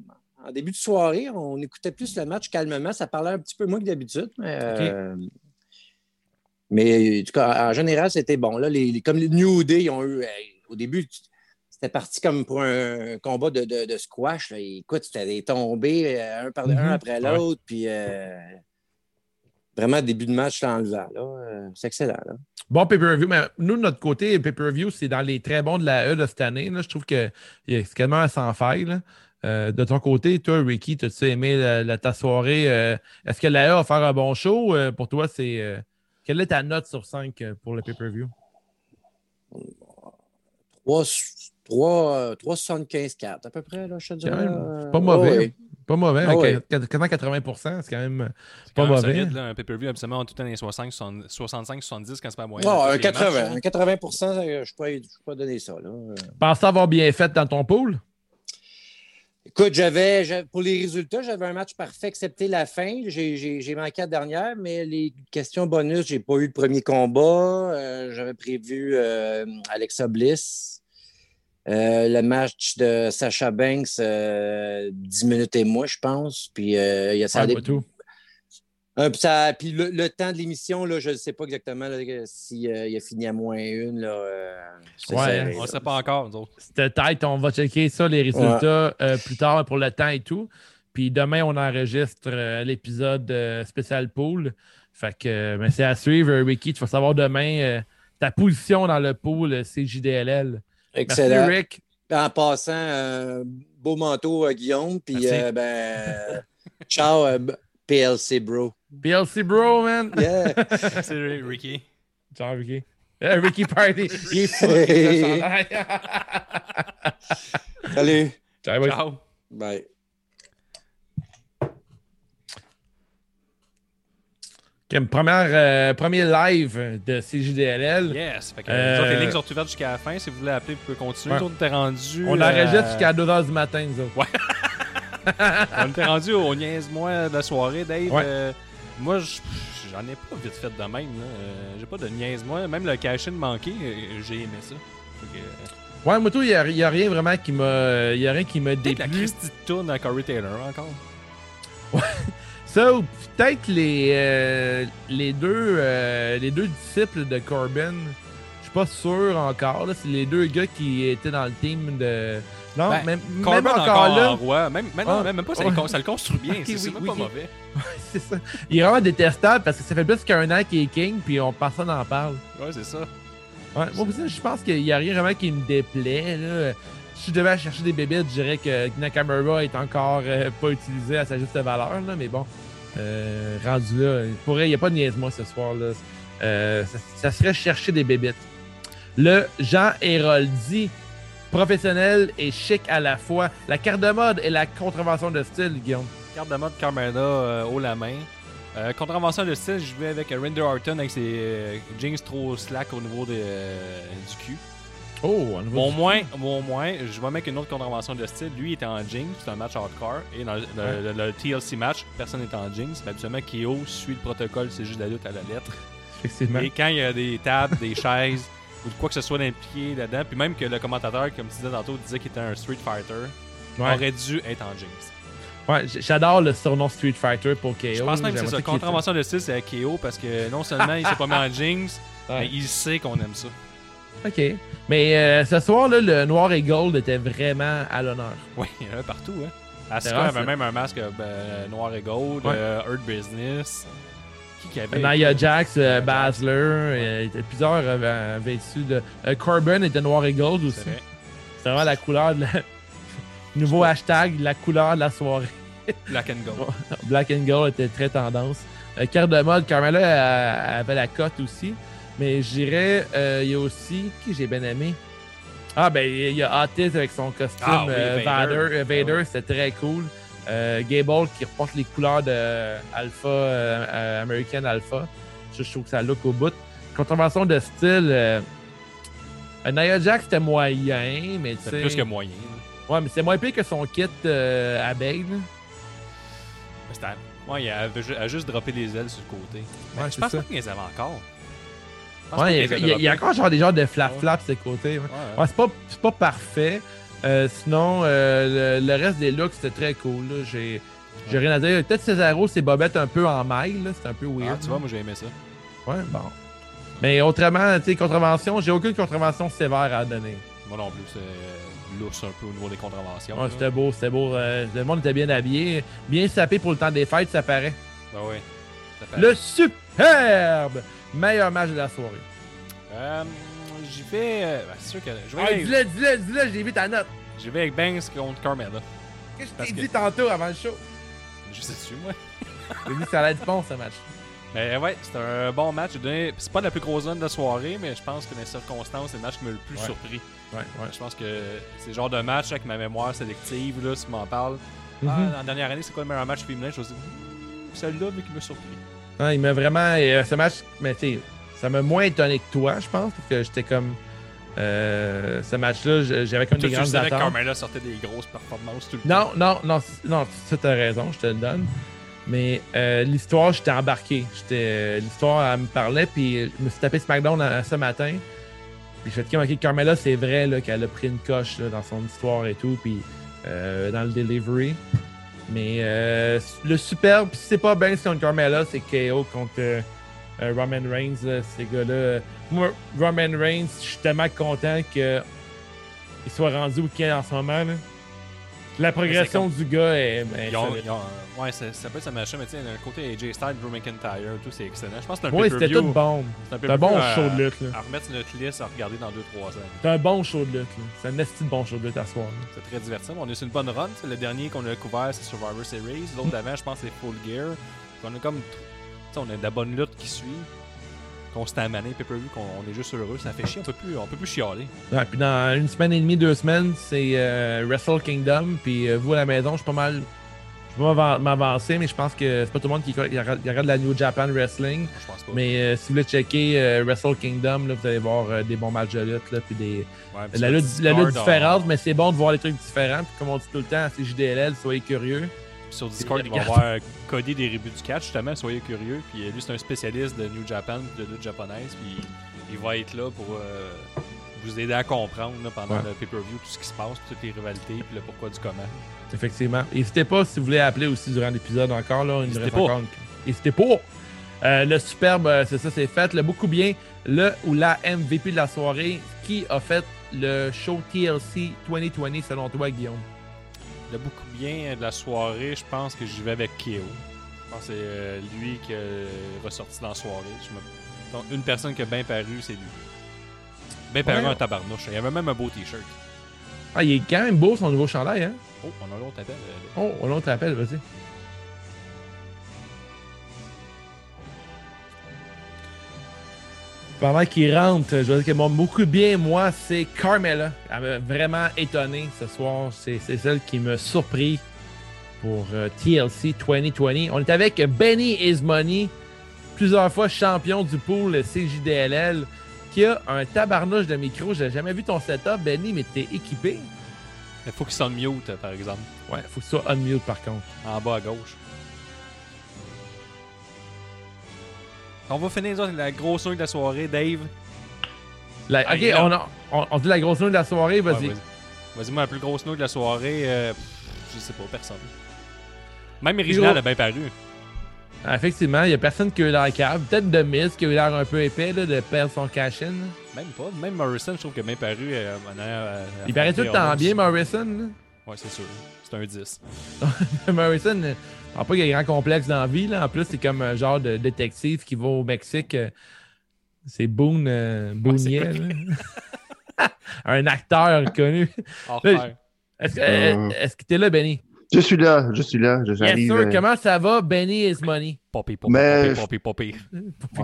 en début de soirée, on écoutait plus le match calmement. Ça parlait un petit peu moins que d'habitude. Mais, euh, mais en tout cas, en général, c'était bon. Là, les, les- comme les New Day, ils ont eu. au début, c'était parti comme pour un combat de, de- de squash. là. Écoute, c'était des tombées euh, un, par, Mhm. un après l'autre. Puis euh, vraiment, début de match enlevant. Là. Euh, C'est excellent. Là. Bon pay-per-view, mais nous, de notre côté, pay-per-view, c'est dans les très bons de la E de cette année. là. Je trouve que c'est quasiment sans faille. là. Euh, de ton côté, toi, Ricky, as-tu aimé la- la- ta soirée? euh, Est-ce que la E va faire un bon show? Euh, pour toi, c'est. euh, quelle est ta note sur 5 euh, pour le pay-per-view? 3,75-4 à peu près, là, je te dirais. Quand même, c'est pas mauvais. ouais. Pas mauvais. Ah avec, ouais. euh, quasiment 80% c'est quand même pas quand même mauvais. solide, là, un pay-per-view, absolument, tout le temps les 60, 65, 70 quand c'est pas moyen. Non, les 80, matchs, un 80 euh, je ne peux, je peux pas donner ça. Là. Penses-tu avoir bien fait dans ton pool? Écoute, j'avais, pour les résultats, j'avais un match parfait, excepté la fin. J'ai, manqué la dernière, mais les questions bonus, j'ai pas eu le premier combat. Euh, j'avais prévu euh, Alexa Bliss. Euh, le match de Sacha Banks, euh, 10 minutes et moi, je pense. Puis, euh, il y a ça. Ouais, Un, puis ça- puis le, le temps de l'émission, là, je ne sais pas exactement s'il a fini à moins une. Là, euh, Ouais, serré, On ne sait pas encore, nous autres. C'était tête, on va checker ça, les résultats euh, plus tard pour le temps et tout. Puis demain, on enregistre euh, l'épisode euh, spécial pool. Fait que euh, mais c'est à suivre, euh, Ricky. Tu vas savoir demain euh, ta position dans le pool euh, CJDLL. Excellent. Merci, Rick. En passant, euh, beau manteau, euh, Guillaume. Puis, euh, ben, ciao, euh, PLC, bro. PLC Bro, man. Yeah. <laughs> C'est Ricky. Ciao, Ricky. Euh, Ricky Party. Il est fou. Salut. Ciao. Ciao. Bye. Ok, première, euh, premier live de CJDLL. Yes. Fait que, Euh, autres, les lignes sont ouvertes jusqu'à la fin. Si vous voulez appeler, vous pouvez continuer. Ouais. On était rendu. On euh, enregistre jusqu'à 2h du matin, nous autres. <laughs> <laughs> On était rendu au niaise-moi de la soirée, Dave. Ouais. Euh, moi, je- j'en ai pas vite fait de même. Euh, J'ai pas de niaise-moi. Même le cash-in manqué, euh, j'ai aimé ça. Que, Ouais, moi, tout, il n'y a, rien vraiment qui m'a il y a rien qui m'a la déplu. Tourne à Corey Taylor encore. <laughs> Ça, ou peut-être les, euh, les, deux, les deux disciples de Corbin. Je suis pas sûr encore. C'est les deux gars qui étaient dans le team de. Non, Ben, même, Corbin même encore, encore là. en roi. Même, même, non, Ah, même pas, ça, le con- ça le construit bien. <laughs> C'est oui, même oui, pas oui. mauvais. <laughs> c'est ça. Il est vraiment détestable parce que ça fait plus qu'un an qu'il est king, puis on, personne n'en parle. Ouais, c'est ça. Ouais, moi aussi, je pense qu'il n'y a rien vraiment qui me déplaît. Là. Si je devais chercher des bébés, je dirais que Nakamura est encore euh, pas utilisé à sa juste valeur. Là, mais bon, euh, rendu là, pour il n'y a pas de niaise-moi ce soir. Là. Euh, ça, ça serait chercher des bébites. Le Jean Héroldi, professionnel et chic à la fois. La carte de mode et la contravention de style, Guillaume. Carte de mode Carmela euh, haut la main. Euh, contravention de style, je vais avec Render Orton avec ses euh, jeans trop slack au niveau de, euh, du cul. Oh. Au moins, au moins, je vais mettre une autre contravention de style. Lui il était en jeans, c'est un match hardcore. Et dans le, le- le- le TLC match, personne n'est en jeans. Mais habituellement, Kyo suit le protocole, c'est juste la lutte à la lettre. Effectivement. Et quand il y a des tables, des <laughs> chaises, ou de quoi que ce soit impliqué là-dedans, puis même que le commentateur, comme tu disais tantôt, disait qu'il était un Street Fighter, Ouais. aurait dû être en jeans. Ouais, j'adore le surnom Street Fighter pour KO. Je pense même que c'est ça. Contravention de style, c'est à KO parce que non seulement il s'est pas mis en jeans, <laughs> Ouais. mais il sait qu'on aime ça. OK. Mais euh, ce soir, là, le noir et gold était vraiment à l'honneur. Oui, il y en avait partout. Hein. Asuka avait même un masque euh, noir et gold, Ouais. euh, Earth Business. Qui avait Nia Jax, euh. Basler, euh, il y a plusieurs avaient, avaient su de. euh, Corbin était noir et gold aussi. C'est vrai. C'est vraiment la couleur de la. <laughs> Nouveau hashtag, la couleur de la soirée. <laughs> Black and Gold. <laughs> Black and Gold était très tendance. Euh, carte de mode, Carmela euh, avait la cote aussi. Mais euh, il y a aussi. Qui j'ai bien aimé? Ah, ben, il y a Otis avec son costume Ah oui, euh, Vader. Vader. euh, Vader, Ah c'était très cool. Euh, Gable qui reporte les couleurs de Alpha, euh, euh, American Alpha. Je, je trouve que ça look au bout. Contravention de style. Euh, euh, Nia Jax c'était moyen, mais C'est plus que moyen. Ouais, mais c'est moins pire que son kit euh, là. Mais c'était- Ouais, il a juste droppé des ailes sur le côté. Mais Ouais, je pense ça. pas qu'il les avait encore. Ouais, il y, les a- il y encore genre des genres de flap-flap de ses côtés. ouais. C'est pas, c'est pas parfait. Euh, sinon, euh, le, le reste des looks, c'était très cool. là. J'ai j'ai rien à dire. Peut-être Cesaro, c'est bobette un peu en maille. là. C'est un peu weird. Ah, tu vois, moi j'ai aimé ça. Ouais, bon. Mais autrement, tu sais, contravention, j'ai aucune contravention sévère à donner. Moi non plus, c'est euh, lousse un peu au niveau des contraventions. Ouais, c'était beau, c'était beau. euh, le monde était bien habillé. Bien sapé pour le temps des fêtes, ça paraît. Ben. Ça fait- Le superbe meilleur match de la soirée. Euh, ben, c'est sûr que. Je vais, Ah, avec, dis-le, dis-le, dis-le, j'ai vu ta note. j'y vais avec Banks contre Carmella. Qu'est-ce que je t'ai dit tantôt avant le show? Je sais dessus, moi. J'ai dit que ça allait être bon, ce match. Mais ouais, c'était un bon match. Donné- C'est pas la plus grosse zone de la soirée, mais je pense que dans les circonstances, c'est le match qui m'a le plus Ouais. surpris. Ouais, ouais. Je pense que c'est le genre de match avec ma mémoire sélective, là, si tu m'en parles. Mhm. Ah, en dernière année, c'est quoi le meilleur match féminin? Je me suis dit, Hmm, celui-là, mais qui m'a surpris. Non, il m'a vraiment. euh, ce match, mais tu sais, ça m'a moins étonné que toi, je pense, parce que j'étais comme. euh, ce match-là, j'avais comme des tu grandes savais que. Carmella sortait des grosses performances tout le temps. Non, non, non, non, ça t'as raison, je te le donne. Mais euh, l'histoire, j'étais embarqué. J'étais, euh, l'histoire, elle me parlait, puis je me suis tapé SmackDown à- à ce matin. Puis je fait ok, Carmella, c'est vrai là, qu'elle a pris une coche là, dans son histoire et tout, puis euh, dans le delivery. Mais euh, le superbe, si c'est pas Banks contre Carmella, c'est KO contre euh, Roman Reigns, là, ces gars-là. Moi, Roman Reigns, je suis tellement content qu'il soit rendu où il est en ce moment. là. La progression du gars est. est Ils ont- solide. ils ont- ouais, ça, ça peut être ça machin, mais tu sais, d'un côté AJ Styles, Drew McIntyre, tout, c'est excellent. Je pense que c'est un Oui, c'était tout bon. C'est un, bon show de lutte. là. À remettre sur notre liste, à regarder dans 2-3 ans. C'est un bon show de lutte. C'est un esti de bon show de lutte à soir. C'est très divertissant. On est sur une bonne run. Le dernier qu'on a couvert, c'est Survivor Series. L'autre d'avant, je pense, c'est Full Gear. On a comme. On a de la bonne lutte qui suit. Constamment, pay-per-view, qu'on on est juste heureux. Ça fait chier. On peut plus, on peut plus chialer. Ouais, puis dans une semaine et demie, deux semaines, c'est euh, Wrestle Kingdom. Puis euh, vous à la maison, je suis pas mal. Je vais m'avan- m'avancer, mais je pense que c'est pas tout le monde qui qui regarde, qui regarde la New Japan Wrestling. Je pense pas. Mais euh, si vous voulez checker Wrestle Kingdom, là, vous allez voir des bons matchs de lutte. Là, puis des, Ouais, puis la, lutte, la lutte différente, mais c'est bon de voir les trucs différents. Puis comme on dit tout le temps à CJDLL, soyez curieux. Sur Discord, il va y avoir Cody des rebuts du catch, justement, soyez curieux. Puis euh, lui, c'est un spécialiste de New Japan, de lutte japonaise. Puis il va être là pour euh, vous aider à comprendre là, pendant Ouais. le pay-per-view tout ce qui se passe, toutes les rivalités, puis le pourquoi du comment. Effectivement. N'hésitez pas si vous voulez appeler aussi durant l'épisode encore. Là, il N'hésitez reste pas. encore N'hésitez pas. Euh, le superbe, c'est ça, c'est fait. Le beaucoup bien, le ou la MVP de la soirée, qui a fait le show TLC 2020 selon toi, Guillaume? Beaucoup bien de la soirée, je pense que j'y vais avec Keo. Je pense que c'est euh, lui qui est ressorti dans la soirée. Je me- Donc, une personne qui a bien paru, c'est lui. Bien paru Ouais. un tabarnouche. Il y avait même un beau t-shirt. Ah, il est quand même beau son nouveau chandail, hein? Oh, on a l'autre appel. euh. Oh, on te rappelle, vas-y. Pendant qu'il rentre, je veux dire que mon beaucoup bien, moi, c'est Carmella. Elle m'a vraiment étonné ce soir. C'est celle qui m'a surpris pour euh, TLC 2020. On est avec Benny Ismoney, plusieurs fois champion du pool CJDLL, qui a un tabarnouche de micro. J'ai jamais vu ton setup, Benny, mais t'es équipé. Il faut qu'il s'en mute, par exemple. Ouais, faut que tu sois unmute par contre. En bas à gauche. On va finir la grosse nouille de la soirée, Dave. La- ok, on, a- on, on dit la grosse nouvelle de la soirée, Ouais, vas-y. vas-y. Moi, la plus grosse nouille de la soirée, euh, je sais pas, personne. Même original a bien paru. Ah, Effectivement, il y a personne qui a eu l'air cave. Peut-être de Miz qui a eu l'air un peu épais là, de perdre son cash-in. là. Même pas. Même Morrison, je trouve qu'il a bien paru. euh, en euh, Il paraît tout le temps bien. Morrison. Ouais, c'est sûr. C'est un 10. là. <laughs> Morrison, pense pas qu'il y a grand complexe dans la vie. Là. En plus, c'est comme un genre de détective qui va au Mexique. C'est Boone, euh, Boonier, là. <laughs> un acteur connu. Est-ce que Euh. est-ce que t'es là, Benny? Je suis là, je suis là, je- Yes, j'arrive. sir. euh, Comment ça va, Benny is money? Poppy, poppy, Mais- poppy, poppy,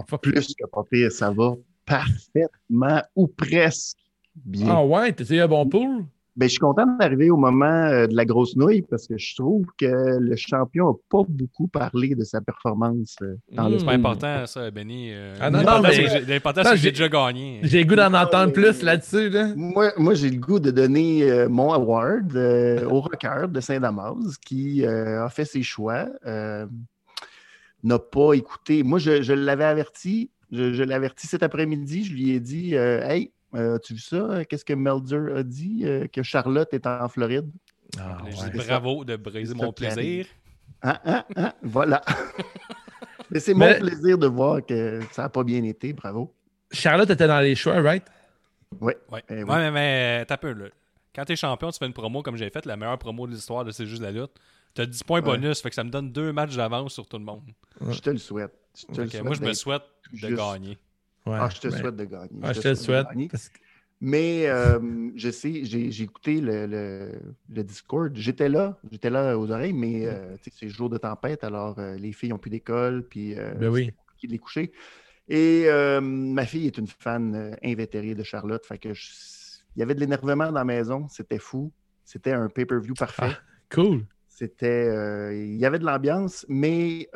poppy. plus que pas pire, ça va parfaitement ou presque bien. Ah ouais, t'as eu un bon pool? Ben, je suis content d'arriver au moment euh, de la grosse nouille parce que je trouve que le champion n'a pas beaucoup parlé de sa performance euh, dans Mm. le C'est pas important, ça, Benny. Euh, Ah, non, l'important, non, mais- c'est que j'ai- L'important, Non, c'est que j'ai j'ai- déjà gagné. J'ai le goût d'en entendre plus là-dessus. Là. Moi, moi j'ai le goût de donner euh, mon award euh, au rocker de Saint-Damas qui euh, a fait ses choix, euh, n'a pas écouté. Moi, je, je l'avais averti, je, je l'ai averti cet après-midi, je lui ai dit euh, Hey, euh, as-tu vu ça? Qu'est-ce que Melzer a dit? euh, que Charlotte est en Floride? Ah, ouais. dit bravo de briser mon plaisir. Ah, ah, ah, voilà. <laughs> Mais c'est Mais- mon plaisir de voir que ça n'a pas bien été. Bravo. Charlotte était dans les choix, right? Oui. Ouais, Eh oui. ouais mais, mais t'as peu, là. Quand t'es champion, tu fais une promo comme j'ai fait, la meilleure promo de l'histoire de C'est juste la lutte. T'as 10 points bonus, fait que ça me donne deux matchs d'avance sur tout le monde. Je te le souhaite. Je te Fait le que souhaite moi, je me souhaite de juste. gagner. Ouais. Ah, je te souhaite de gagner. ouais, je te souhaite. parce que- Mais euh, je sais, j'ai écouté le, le- le Discord. J'étais là, j'étais là aux oreilles, mais euh, c'est jour de tempête, alors euh, les filles n'ont plus d'école, puis euh, Ben oui. c'est compliqué de les coucher. Et ma fille est une fan invétérée de Charlotte, fait que je- il y avait de l'énervement dans la maison, c'était fou. C'était un pay-per-view parfait. Ah. Cool. C'était, il y avait de l'ambiance, mais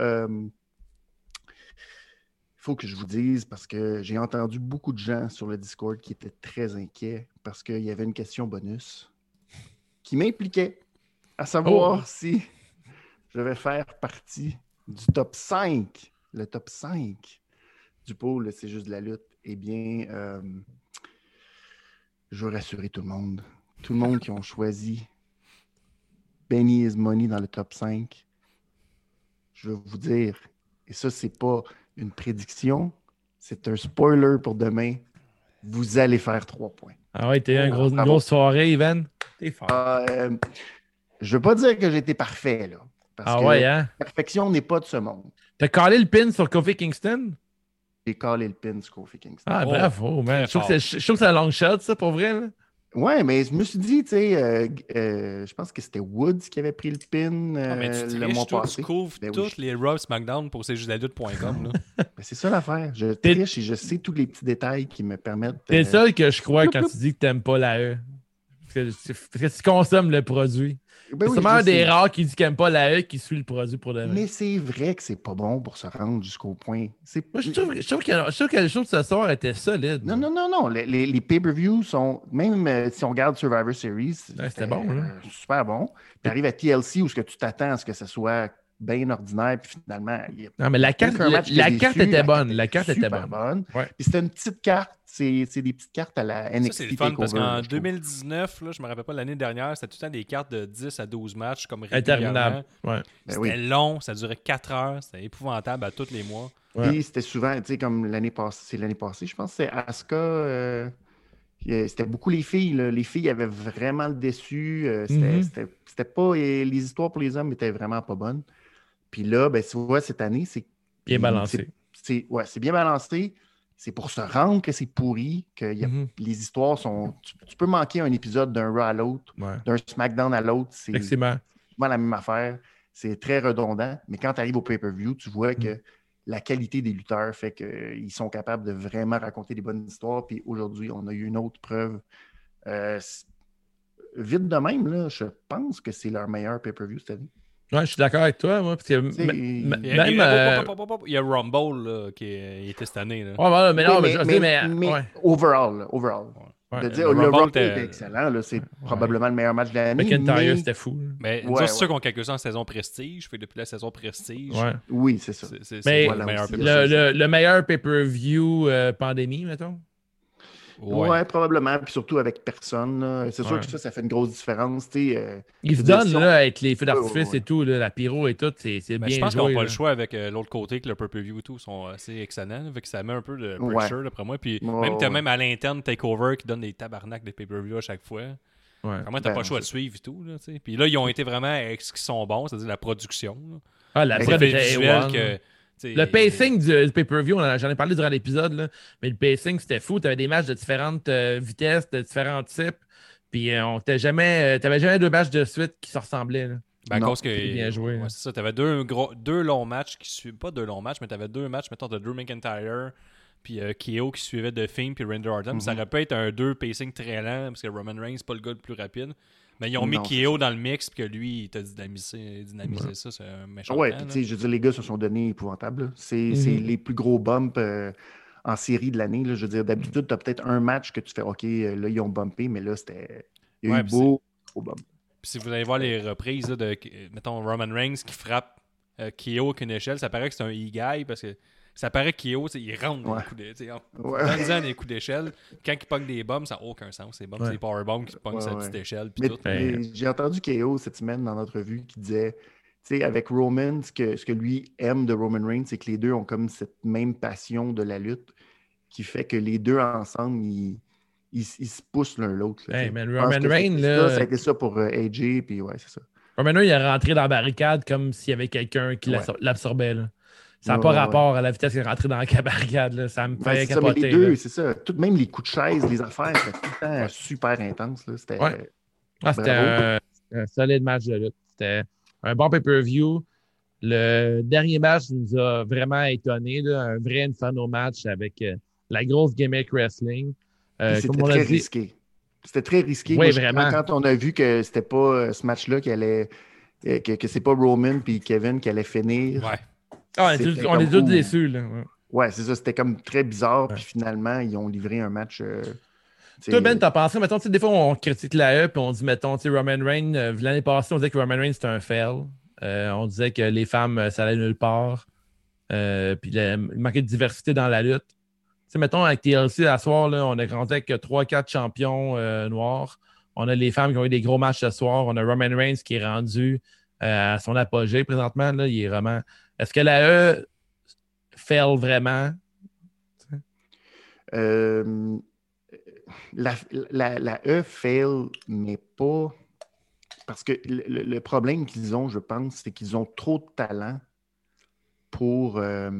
faut que je vous dise parce que j'ai entendu beaucoup de gens sur le Discord qui étaient très inquiets parce qu'il y avait une question bonus qui m'impliquait à savoir Oh. si je vais faire partie du top 5, le top 5 du pôle, c'est juste de la lutte. Eh bien, euh, je veux rassurer tout le monde. Tout le monde qui ont choisi Benny is Money dans le top 5. Je veux vous dire, et ça, c'est pas une prédiction, c'est un spoiler pour demain. Vous allez faire trois points. Ah ouais, t'es eu une grosse, une grosse soirée, Ivan? T'es fort. Euh, je veux pas dire que j'étais parfait, là. Parce ah que ouais, hein? la perfection n'est pas de ce monde. T'as calé le pin sur Kofi Kingston? J'ai calé le pin sur Kofi Kingston. Ah, Oh, bravo, man. très Je trouve que c'est- je trouve que c'est un long shot, ça, pour vrai. Là. Ouais, mais je me suis dit, tu sais, euh, euh, je pense que c'était Woods qui avait pris le pin euh, Ah, mais tu le triches, mois toi, passé. tu couvres Ben oui, toutes les Raw SmackDown pour. <laughs> Ben, c'est ça l'affaire. Je triche et je sais tous les petits détails qui me permettent. T'es le euh, seul que je crois quand tu dis que t'aimes pas la E. Parce que, que tu consommes le produit. ben c'est oui, je un des rares qui dit qu'il aime pas la E qui suit le produit pour de vrai. Mais c'est vrai que c'est pas bon pour se rendre jusqu'au point. C'est Moi, je trouve, je trouve que, je trouve que le show de ce soir était solide. Non, non, non, non. Les, les- les pay-per-views sont, même euh, si on regarde Survivor Series, c'était bon, hein. euh, super bon. Tu arrives à TLC où ce que tu t'attends à ce que ce soit bien ordinaire, puis finalement, il y a Non, mais la carte, aucun la, carte déçu, était bonne. La carte était bonne. Ouais. Puis c'était une petite carte, c'est c'est des petites cartes à la NXT Ça, c'est le fun parce qu'en je trouve. 2019, là, je me rappelle pas l'année dernière, c'était tout le temps des cartes de 10 à 12 matchs comme Interminable. Ben C'était oui. long, ça durait 4 heures, c'était épouvantable à tous les mois. Ouais. Puis c'était souvent, tu sais, comme l'année passée, c'est l'année passée, je pense que c'est Asuka. euh, euh, c'était beaucoup les filles. là. Les filles avaient vraiment le déçu. euh, c'était, Mhm. c'était- pas. et les histoires pour les hommes étaient vraiment pas bonnes. Puis là, ben, tu vois, cette année, c'est. Bien balancé. C'est, ouais, bien balancé. C'est pour se rendre que c'est pourri, que y a- Mhm. les histoires sont. Tu, tu peux manquer un épisode d'un Raw à l'autre, Ouais. d'un SmackDown à l'autre. C'est souvent la même affaire. C'est très redondant. Mais quand tu arrives au pay-per-view, tu vois Mm. que la qualité des lutteurs fait qu'ils sont capables de vraiment raconter des bonnes histoires. Puis aujourd'hui, on a eu une autre preuve. Euh, vite de même, là, je pense que c'est leur meilleur pay-per-view cette année. Ouais, je suis d'accord avec toi, moi. Parce que il- y a, même. il y a- euh, hop, hop, hop, hop, il y a Rumble là, qui est- était cette année. Là. Ouais, voilà, mais non, Oui, mais, je mais, mais ouais, overall, overall. ouais. De dire, le le Rumble Rumble était- excellent. là, C'est probablement le meilleur match de l'année. McIntyre, mais- c'était fou. là. Mais c'est ouais. sûr qu'on calcule ça en saison prestige. Fait depuis la saison prestige, Ouais. Oui, c'est ça. c'est meilleur pay-per-view. Le meilleur pay-per-view euh, pandémie, mettons. Ouais. probablement. Puis surtout avec personne. là. C'est sûr Ouais. que ça, ça fait une grosse différence. euh, Ils se donnent si on- là, avec les feux d'artifice ouais, ouais. et tout, là, la pyro et tout, c'est Mais bien je pense qu'on n'a pas le choix avec euh, l'autre côté que le pay-per-view et tout sont assez excellents. Fait que ça met un peu de Ouais. pressure d'après moi. Puis Ouais, même, même à l'interne Takeover qui donne des tabarnaks de pay-per-view à chaque fois. Ouais. Vraiment, t'as Ben, pas le choix de suivre et tout. Là. Puis là, ils ont été vraiment avec ce qui sont bons, c'est-à-dire la production. là. Ah, la Les prod effets était visuels A1, que, Le pacing du, du pay-per-view, on en a- j'en ai parlé durant l'épisode, là, mais le pacing, c'était fou. Tu avais des matchs de différentes euh, vitesses, de différents types. Puis euh, on t'avait jamais, euh, t'avais jamais deux matchs de suite qui se ressemblaient. là. Ben, à Non, cause que. c'est bien joué, ouais, c'est ça. T'avais deux, gros, deux longs matchs qui suivent. Pas deux longs matchs, mais t'avais deux matchs, mettons, de Drew McIntyre puis euh, Keo qui suivait de Finn, puis Render Orton. Ça Mhm. aurait pu être un deux pacing très lent, parce que Roman Reigns, c'est pas le gars le plus rapide. Mais ils ont mis Keo dans le mix, puis que lui, il t'a dynamisé, dynamisé ça, c'est un méchant. Ouais, plan, puis là. tu sais, je veux dire, les gars se sont donnés épouvantables. C'est Mhm. c'est les plus gros bumps euh, en série de l'année. là. Je veux dire, d'habitude, tu as peut-être un match que tu fais OK, euh, là, ils ont bumpé, mais là, c'était. Il y a Ouais, eu puis beau, gros bump. Puis si vous allez voir les reprises là, de, mettons, Roman Reigns qui frappe euh, Keo avec une échelle, ça paraît que c'est un e-guy parce que ça paraît tu sais, il rentre dans Ouais. les coups d'échelle. Ouais. Des coups d'échelle. Quand il pogne des bombes, ça n'a aucun sens. Ces bombes, Ouais. c'est des powerbombs qui pognent Ouais, sa ouais. petite échelle. Puis Mais, tout. Ben, j'ai entendu KO cette semaine dans notre revue qui disait, tu sais, avec Roman, ce que, ce que lui aime de Roman Reigns, c'est que les deux ont comme cette même passion de la lutte qui fait que les deux ensemble, ils, ils, ils se poussent l'un l'autre. Hey, Roman Reigns, ça, là- Ça a été ça pour euh, AJ, puis ouais, c'est ça. Roman Reigns, il est rentré dans la barricade comme s'il y avait quelqu'un qui Ouais. l'absor- l'absorbait. Ça n'a Ouais, pas ouais, rapport à la vitesse qu'il est rentré dans la là. Ça me Ben, fait c'est ça, mais capoter. les deux, c'est ça. Tout, même les coups de chaise, les affaires, c'était tout le temps super intense. là. C'était. Ouais. Ah, c'était un, un solide match de lutte. C'était un bon pay-per-view. Le dernier match nous a vraiment étonné. Un vrai Inferno match avec euh, la grosse gimmick wrestling. Euh, C'était très dit, risqué. C'était très risqué. Oui, Moi, je- vraiment. Quand, on a vu que c'était pas euh, ce match-là qui allait. Que, que c'est pas Roman puis Kevin qui allait finir. Ouais. Ah, on est tous- on est comme, tous ouh. déçus. Là. ouais. Ouais, c'est ça. C'était comme très bizarre. Puis finalement, ils ont livré un match. euh, Toi, Ben, t'as pensé, mettons, tu sais, des fois, on critique la E, puis on dit, mettons, tu sais, Roman Reigns, euh, l'année passée, on disait que Roman Reigns, c'était un fail. Euh, on disait que les femmes, ça allait nulle part. Puis le- il manquait de diversité dans la lutte. Tu sais, mettons, avec TLC, à soir, là, on a rendu avec 3-4 champions noirs. On a les femmes qui ont eu des gros matchs ce soir. On a Roman Reigns qui est rendu à son apogée présentement. Là, il est vraiment. Est-ce que la E fail vraiment? euh, la, la, la E fail, mais pas. Parce que le, problème qu'ils ont, je pense, c'est qu'ils ont trop de talent pour. euh,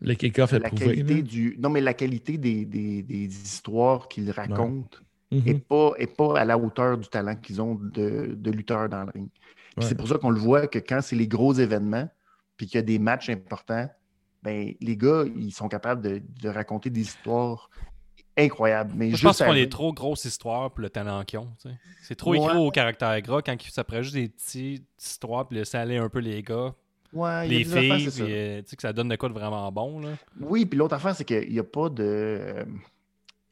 Le kick-off est la prouvé. qualité du. Non, mais la qualité des, des- des histoires qu'ils racontent Mhm. n'est pas, est pas à la hauteur du talent qu'ils ont de, de lutteurs dans le ring. Ouais. C'est pour ça qu'on le voit que quand c'est les gros événements, puis qu'il y a des matchs importants, ben, les gars, ils sont capables de, de raconter des histoires incroyables. Mais Je juste pense à- qu'on est trop grosses histoires pour le talent qu'ils ont. tu sais. C'est trop Ouais. écrit au caractère gras quand ça prend juste des petites histoires puis laisser aller un peu les gars, Ouais, il y a les affaires, filles, c'est puis ça. euh, tu sais, que ça donne de quoi de vraiment bon. Là. Oui, puis l'autre affaire, c'est qu'il n'y a pas de. euh,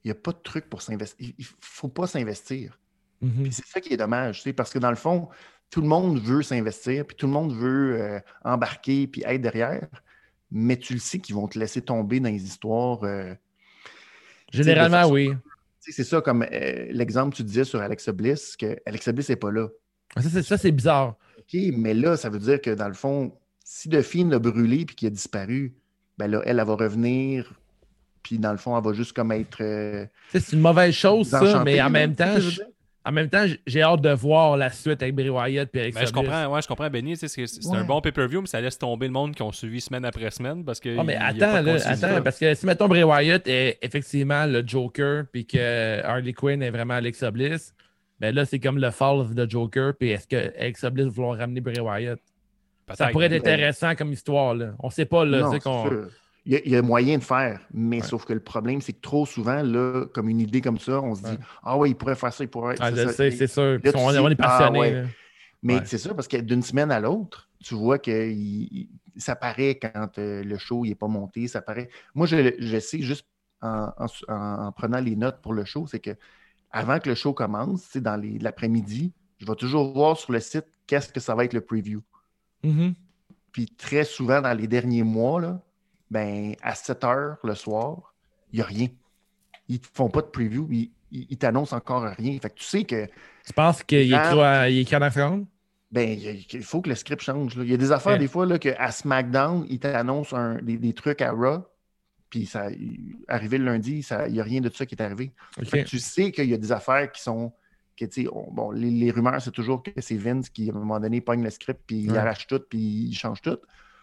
Il n'y a pas de truc pour s'investir. Il ne faut pas s'investir. Puis c'est ça qui est dommage, tu sais, parce que dans le fond, tout le monde veut s'investir, puis tout le monde veut euh, embarquer, puis être derrière, mais tu le sais qu'ils vont te laisser tomber dans les histoires. euh, Généralement, façon- oui. c'est ça, comme euh, l'exemple que tu disais sur Alexa Bliss, que Alexa Bliss n'est pas là. Ça, c'est- ça, c'est bizarre. OK, mais là, ça veut dire que dans le fond, si Delphine l'a brûlé puis qu'il a disparu, ben là, elle, elle va revenir, puis dans le fond, elle va juste comme être. Tu sais, C'est une mauvaise chose, ça, mais en même temps, je? En même temps, j'ai hâte de voir la suite avec Bray Wyatt et avec Ben, je comprends, ouais, je comprends, Benny. C'est c'est Ouais. un bon pay-per-view, mais ça laisse tomber le monde qui ont suivi semaine après semaine parce que. Ah, mais il y a attends, pas de là, continuité. attends, parce que si, mettons, Bray Wyatt est effectivement le Joker, puis que Harley Quinn est vraiment Alexa Bliss, ben là, c'est comme le fall of the Joker, puis est-ce que Alexa Bliss va vouloir ramener Bray Wyatt? Ça pourrait être intéressant comme histoire, là. On sait pas, là, Non, c'est. Il y, a, il y a moyen de faire, mais sauf que le problème, c'est que trop souvent, là, comme une idée comme ça, on se dit Ouais. Ah ouais, il pourrait faire ça, il pourrait. Ah, c'est je sais, c'est sûr. là, on, dis, on est ah, passionné. Mais c'est ça, parce que d'une semaine à l'autre, tu vois que il- ça paraît quand euh, le show n'est pas monté. Ça paraît. Moi, je, je sais juste en, en- en- en prenant les notes pour le show, c'est que avant que le show commence, sais, dans l'après-midi, je vais toujours voir sur le site qu'est-ce que ça va être le preview. Mhm. Puis très souvent, dans les derniers mois, là, ben, à 7 heures le soir, il n'y a rien. Ils ne font pas de preview, ils, ils- ils t'annoncent encore rien. Fait que tu sais que Tu penses qu'il Ah. écrit, en seconde? ben, il faut que le script change. là. Il y a des affaires, Ouais. des fois, là, qu'à SmackDown, ils t'annoncent un- des, des trucs à Raw, puis ça, arrivé le lundi, il n'y a rien de ça qui est arrivé. Fait que tu sais qu'il y a des affaires qui sont. Que, on- bon, les, les rumeurs, c'est toujours que c'est Vince qui, à un moment donné, pogne le script, puis il arrache tout, puis il change tout.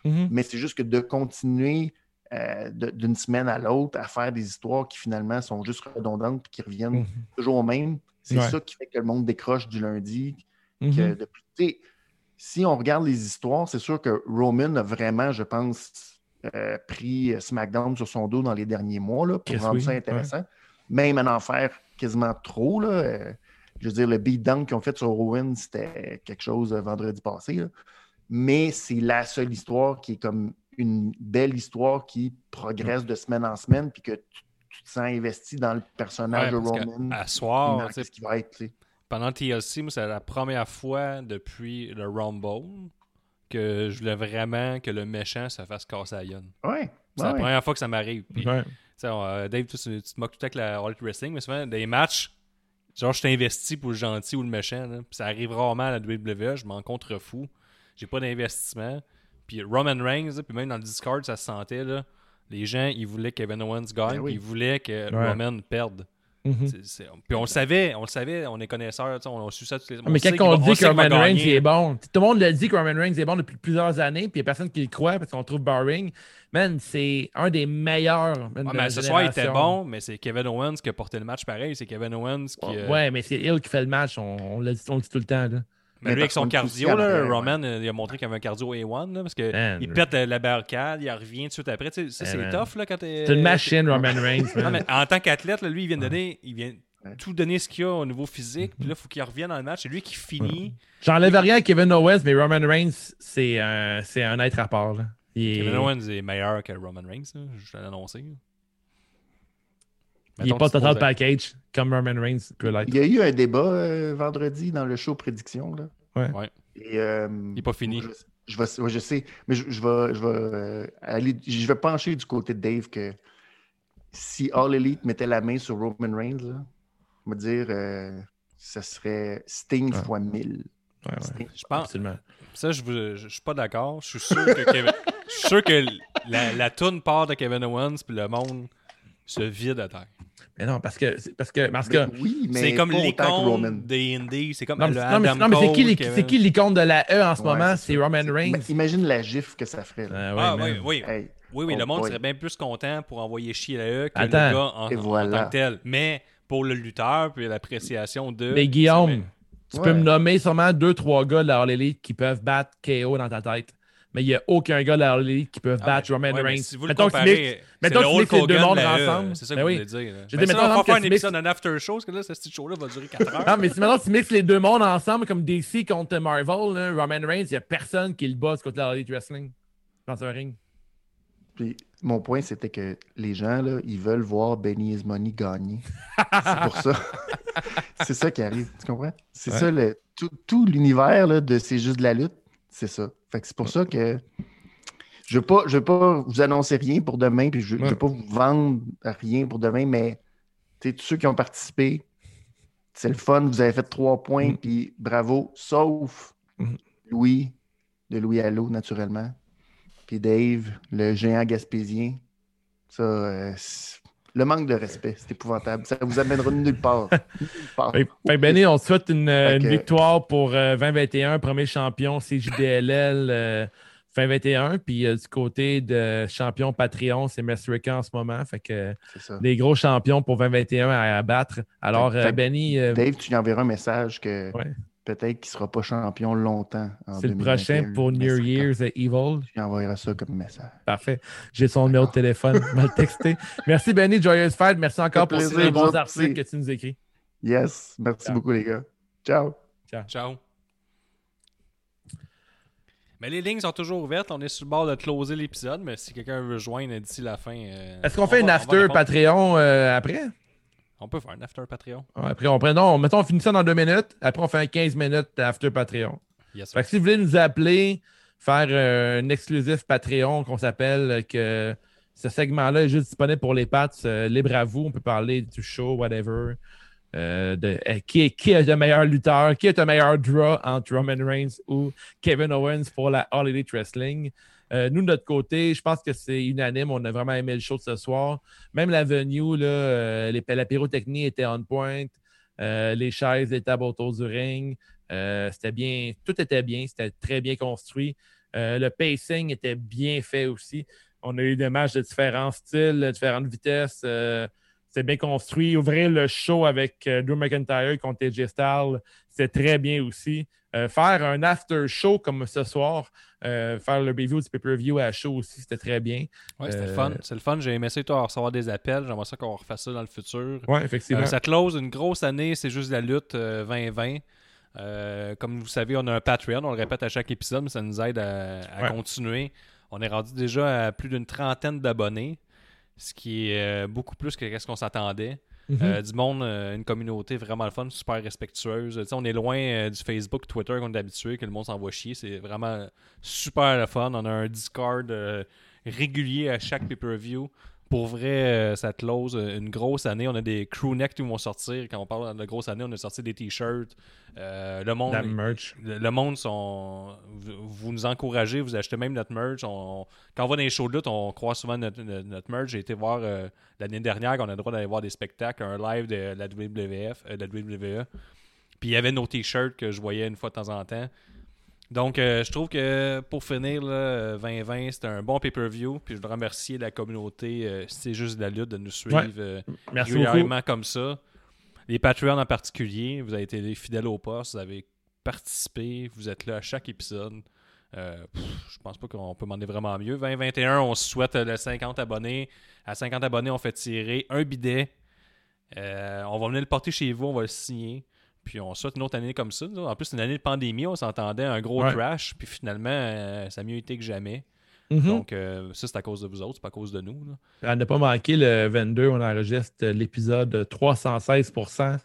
Mhm. Mais c'est juste que de continuer euh, d'une semaine à l'autre à faire des histoires qui finalement sont juste redondantes puis qui reviennent Mhm. toujours au même, c'est Ouais. ça qui fait que le monde décroche du lundi. Mhm. que depuis- tu sais, si on regarde les histoires, c'est sûr que Roman a vraiment, je pense, euh, pris SmackDown sur son dos dans les derniers mois là, pour rendre oui, ça intéressant. Même à en faire quasiment trop. Là, euh, je veux dire, le beatdown qu'ils ont fait sur Owen, c'était quelque chose euh, vendredi passé. là. Mais c'est la seule histoire qui est comme une belle histoire qui progresse de semaine en semaine, puis que tu, tu te sens investi dans le personnage Ouais, de Roman. à soir, ce qui va être. pendant TLC, moi, c'est la première fois depuis le Rumble que je voulais vraiment que le méchant se fasse casser la gueule. Ouais. C'est ouais, la première fois que ça m'arrive. Ouais. euh, Dave, tu, tu te moques tout avec la All Elite Wrestling, mais souvent, des matchs, genre, je suis investi pour le gentil ou le méchant. là. Puis ça arrive rarement à la WWE, je m'en contrefous. J'ai pas d'investissement. Puis Roman Reigns, là, puis même dans le Discord, ça se sentait, là. Les gens, ils voulaient que Kevin Owens gagne, Ben oui. puis ils voulaient que Ouais. Roman perde. Mhm. Puis on le savait, on le savait, on est connaisseurs, on a su ça tous les Ah, Mais sait quand on dit que Roman Reigns est bon, tout le monde le dit que Roman Reigns est bon depuis plusieurs années, puis il n'y a personne qui le croit parce qu'on trouve boring. Man, c'est un des meilleurs. man, Ouais, de mais la ce soir, il était bon, mais c'est Kevin Owens qui a porté le match pareil. C'est Kevin Owens qui. euh, Ouais, mais c'est Hill qui fait le match, on, on le dit, on le dit tout le temps. Là. Mais Mais lui, avec son cardio, là, ouais. Roman, euh, il a montré qu'il avait un cardio A1, là, parce que Man, il pète euh, la barricade, il revient tout de suite après. Tu sais, ça, Eh, c'est tough là, quand t'es. C'est une machine, Roman <laughs> Reigns. Non, man. mais en tant qu'athlète, là, lui, il vient de donner. Il vient tout donner ce qu'il a au niveau physique. Puis là, il faut qu'il revienne dans le match. C'est lui qui finit. J'enlève rien à Kevin Owens, mais Roman Reigns, c'est un, c'est un être à part. là. Est, Kevin Owens est meilleur que Roman Reigns. là, Je te l'ai annoncé. Il est Mettons pas total poses- package comme Roman Reigns peut l'être. Il y a eu un débat euh, vendredi dans le show Prédiction. Là. Ouais. Ouais. Et, euh, Il est pas fini. Je, je vais, ouais, je sais, mais je, je vais, je, vais, euh, aller, je vais pencher du côté de Dave que si All Elite mettait la main sur Roman Reigns, là, on va dire euh, ça serait Sting Ouais. fois 1000. Ouais, ouais, Sting. Je pense. absolument. Ça, je, vous- je, je suis pas d'accord. Je suis sûr que Kevin- je suis sûr que la, la toune part de Kevin Owens puis le monde se vide à terre. Mais non, parce que. Parce que, parce que oui, mais C'est comme l'icône des Indies. C'est comme non, le mais, non, mais- c'est qui, Kevin. qui l'icône de la E en ce Ouais, moment? c'est. Roman Reigns. mais Imagine la gif que ça ferait. là. Ah, ouais, Ah, oui, oui. Hey, Oui, oui, Oh le monde boy. serait bien plus content pour envoyer chier la E que le Attends. gars en, voilà. tant que tel. Mais pour le lutteur puis l'appréciation de. Mais Guillaume, tu Ouais. peux me nommer sûrement deux, trois gars de la All Elite qui peuvent battre KO dans ta tête. Mais il n'y a aucun gars de la Elite qui peut Ah, battre Roman ouais, Reigns. Si vous le Mettons que tu comparez, mettons le que tu mixes les deux mondes ensemble. C'est ça que Ben vous oui. dire. Je Ben ça, mettons, on va exemple, faire que un tu épisode d'un after show, parce que là, ce petit show-là va durer 4 heures. Non, mais si maintenant tu mixes les deux mondes ensemble comme DC contre Marvel, là, Roman Reigns, il n'y a personne qui le bat contre la Elite Wrestling dans un ring. Puis, mon point, c'était que les gens, là, ils veulent voir Benny Is Money gagner. c'est pour ça. <laughs> c'est ça qui arrive. Tu comprends? C'est Ouais. ça, le, tout, tout l'univers là, de C'est juste de la lutte. C'est ça. Fait que c'est pour ça que je ne veux, veux pas vous annoncer rien pour demain, puis je ne Ouais. veux pas vous vendre rien pour demain, mais tous ceux qui ont participé, c'est le fun. Vous avez fait trois points, Mm. puis bravo, sauf Mm. Louis, de Louis Allo, naturellement. Puis Dave, le géant gaspésien. Ça, euh, le manque de respect, c'est épouvantable. Ça vous amènera nulle part. Nulle <laughs> part. Fait, fait que Benny, on te souhaite une, victoire pour euh, 2021, premier champion CJDLL euh, fin 21. Puis euh, du côté de champion Patreon, c'est Mesrica en ce moment. Fait que C'est ça. des gros champions pour 2021 à abattre. Alors, Fait- euh, Benny, euh, Dave, tu lui enverras un message que Ouais. Peut-être qu'il ne sera pas champion longtemps. c'est le 2021, prochain pour New Year's Evil. Tu lui ça comme message. Parfait. J'ai son numéro de téléphone. Je le texter. Merci, Benny. Joyeuse fête. Merci encore pour plaisir, ces bons articles que tu nous écris. Yes, merci Ciao. beaucoup, les gars. Ciao. Ciao. Mais les lignes sont toujours ouvertes. On est sur le bord de closer l'épisode, mais si quelqu'un veut joindre d'ici la fin. euh, Est-ce qu'on on fait va- une after. Patreon euh, après? On peut faire un after Patreon. Ouais, Après, on prend. Non, mettons, on finit ça dans deux minutes. Après, on fait un 15 minutes d'after Patreon. Yes, sir. Fait que si vous voulez nous appeler, faire euh, un exclusif Patreon qu'on s'appelle, euh, que ce segment-là est juste disponible pour les Pats, euh, libre à vous. On peut parler du show, whatever. Euh, de, qui, est, qui est le meilleur lutteur, qui est le meilleur draw entre Roman Reigns ou Kevin Owens pour la All Elite Wrestling. Euh, nous, de notre côté, je pense que c'est unanime. On a vraiment aimé le show de ce soir. Même la venue, euh, les, la pyrotechnie était on point. Euh, les chaises, tables autour du ring. C'était bien, tout était bien, c'était très bien construit. Le pacing était bien fait aussi. On a eu des matchs de différents styles, de différentes vitesses. C'était bien construit. Ouvrir le show avec Drew McIntyre contre AJ Styles, c'était très bien aussi. Euh, faire un after show comme ce soir, euh, faire le review du pay-per-view à show aussi, c'était très bien. Ouais, c'était Euh, le fun. C'est le fun. J'ai aimé ça, toi, recevoir des appels. J'aimerais ça qu'on refasse ça dans le futur. Ouais, effectivement. Euh, ça close une grosse année, c'est juste la lutte euh, 2020. Euh, comme vous savez, on a un Patreon, on le répète à chaque épisode, mais ça nous aide à, à Ouais. continuer. On est rendu déjà à plus d'une trentaine d'abonnés, ce qui est euh, beaucoup plus que ce qu'on s'attendait. Mhm. Euh, du monde, euh, une communauté vraiment fun, super respectueuse. On est loin euh, du Facebook, Twitter qu'on est habitué, que le monde s'envoie chier. C'est vraiment super le fun. On a un Discord régulier à chaque pay-per-view. Pour vrai, euh, ça close euh, une grosse année. On a des crew necks qui vont sortir. Quand on parle de grosse année, on a sorti des t-shirts. Euh, le monde, La merch. le, le monde sont. Vous, vous nous encouragez, vous achetez même notre merch. On- quand on va dans les shows de lutte, on croit souvent notre, notre, notre merch. J'ai été voir euh, l'année dernière qu'on a le droit d'aller voir des spectacles, un live de la WWF, euh, de la WWE. Puis il y avait nos t-shirts que je voyais une fois de temps en temps. Donc, euh, je trouve que pour finir, là, 2020, c'était un bon pay-per-view. Puis je voudrais remercier la communauté, euh, c'est juste de la lutte, de nous suivre Ouais. euh, Merci beaucoup. régulièrement comme ça. Les Patreons en particulier, vous avez été fidèles au poste, vous avez participé, vous êtes là à chaque épisode. Euh, pff, je pense pas qu'on peut demander vraiment mieux. 2021, on se souhaite euh, le 50 abonnés. À 50 abonnés, on fait tirer un bidet. Euh, on va venir le porter chez vous, on va le signer. Puis on souhaite une autre année comme ça. En plus, une année de pandémie, on s'entendait, un gros Ouais. crash. Puis finalement, euh, ça a mieux été que jamais. Mhm. Donc, euh, ça, c'est à cause de vous autres, c'est pas à cause de nous. là. À ne pas manquer, le 22, on enregistre l'épisode 316%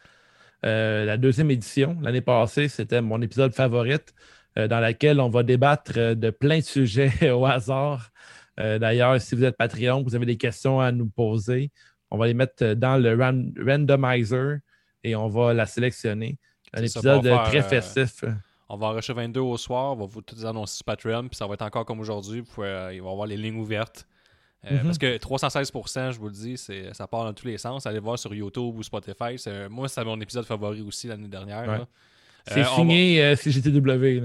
euh, la deuxième édition. L'année passée, c'était mon épisode favorite, euh, dans laquelle on va débattre de plein de sujets <laughs> au hasard. D'ailleurs, si vous êtes Patreon, vous avez des questions à nous poser, on va les mettre dans le ran- randomizer et on va la sélectionner. Un ça, épisode faire, très euh, festif. On va enregistrer 22 au soir, on va vous tout annoncer sur Patreon, puis ça va être encore comme aujourd'hui. Euh, il va y avoir les lignes ouvertes. Euh, Mhm. Parce que 316%, je vous le dis, ça part dans tous les sens. Allez voir sur YouTube ou Spotify. Moi, c'est mon épisode favori aussi l'année dernière. Ouais. C'est signé CGTW.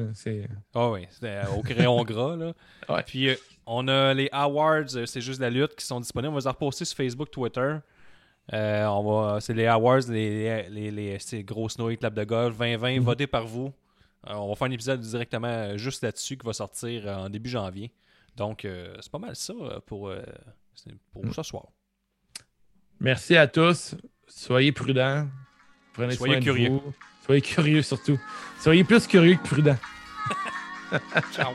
Ah oui, c'était au crayon <laughs> gras. Là. Ouais. Puis on a les awards, c'est juste la lutte, qui sont disponibles. On va les reposter sur Facebook, Twitter. Euh, on va, c'est les awards, les, les, les, ces grosses nouilles, clap de golf, 2020, Mhm. votez par vous. Euh, on va faire un épisode directement euh, juste là-dessus qui va sortir en début janvier. Donc, euh, c'est pas mal ça pour, pour Mm. ce soir. Merci à tous. Soyez prudents. Prenez Soyez soin de curieux. vous. Soyez curieux surtout. Soyez plus curieux que prudents. <laughs> <laughs> Ciao!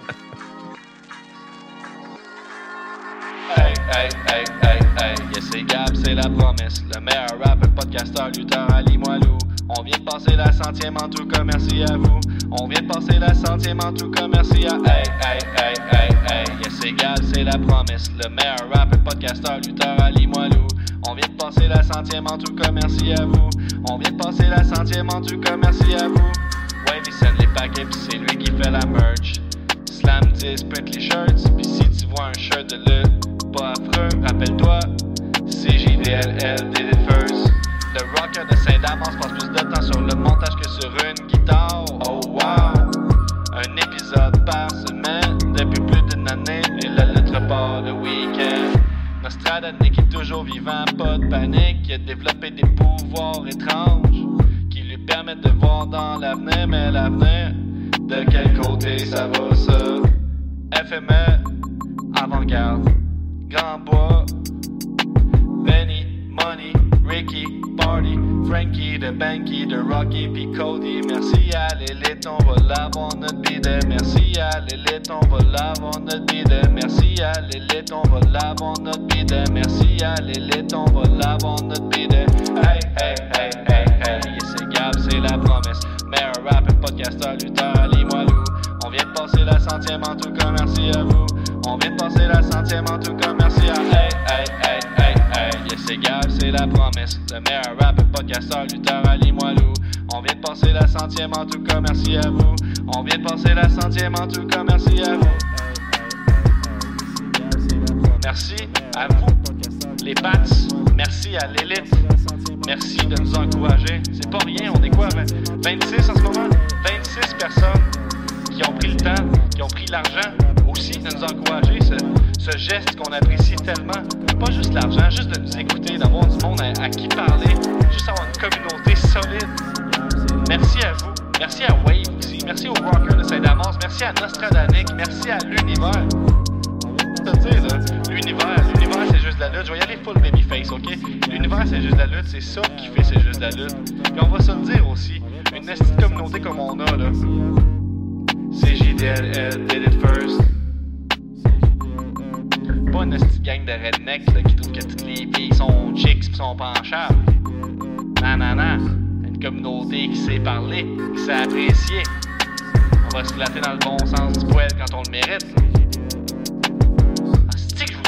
Hey, hey, hey, hey, hey, yes, c'est Gab, c'est la promesse. Le meilleur rapper, podcasteur, lutteur, Ali Moilou. On vient de passer la centième en tout cas, merci à vous. On vient de passer la centième en tout cas, merci à. Hey, hey, hey, hey, hey, yes, c'est Gab, c'est la promesse. Le meilleur rapper, podcasteur, lutteur, Ali Moilou. On vient de passer la centième en tout cas, merci à vous. On vient de passer la centième en tout cas, merci à vous. Ouais, il les paquets, pis c'est lui qui fait la merch. Slam 10, print les shirts, pis si tu vois un shirt de lutte, pas affreux, rappelle-toi, c'est JDLL did it first. Le rocker de Saint-Damas passe plus de temps sur le montage que sur une guitare. Oh wow! Un épisode par semaine depuis plus d'une année et la lettre part le week-end. Nostradanic est toujours vivant, pas de panique. Il a développé des pouvoirs étranges qui lui permettent de voir dans l'avenir, mais l'avenir, de quel côté ça va ça? FME, avant-garde, Grand Bois, Benny, Money, Ricky, Party, Frankie, de Banky, de Rocky, puis Cody. Merci à l'élite, on va l'avoir notre bidet. Merci à l'élite, on va l'avoir notre bidet. Merci à l'élite, on va l'avoir notre bidet. Merci à l'élite, on va l'avoir notre bidet. Hey, hey, hey, hey, hey, c'est Gab, c'est la promesse. Meilleur rapper, podcasteur, lutteur, Ali Moilou. On vient de passer la centième en tout cas, merci à vous. On vient de passer la centième en tout cas, merci à Hey, hey, hey, hey, hey, yes, c'est c'est la promesse. Le meilleur rapper, podcasteur, lutteur, Ali Moilou. On vient de passer la centième en tout cas, merci à vous. On vient de passer la centième en tout cas, merci à vous. Merci à vous, les Pats. Merci à l'élite. Merci de nous encourager. C'est pas rien, on est quoi, 26 en ce moment? 26 personnes qui ont pris le temps, qui ont pris l'argent de nous encourager. Ce, geste qu'on apprécie tellement. Pas juste l'argent, juste de nous écouter, d'avoir du monde à, qui parler, juste avoir une communauté solide. Merci à vous. Merci à Wave aussi. Merci aux Rockers de Saint-Damas. Merci à Nostradanic. Merci à l'univers. L'univers, l'univers, c'est juste la lutte. Je vais y aller full babyface, OK? L'univers, c'est juste la lutte. C'est ça qui fait c'est juste la lutte. Puis on va se le dire aussi. Une petite communauté comme on a, là. CJDL did it first. Pas une petite gang de rednecks qui trouvent que toutes les filles sont chicks pis sont penchables. Non, non, non. Une communauté qui sait parler, qui sait apprécier. On va se flatter dans le bon sens du poil quand on le mérite. Ah, c'est que vous.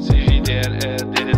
CJDL did it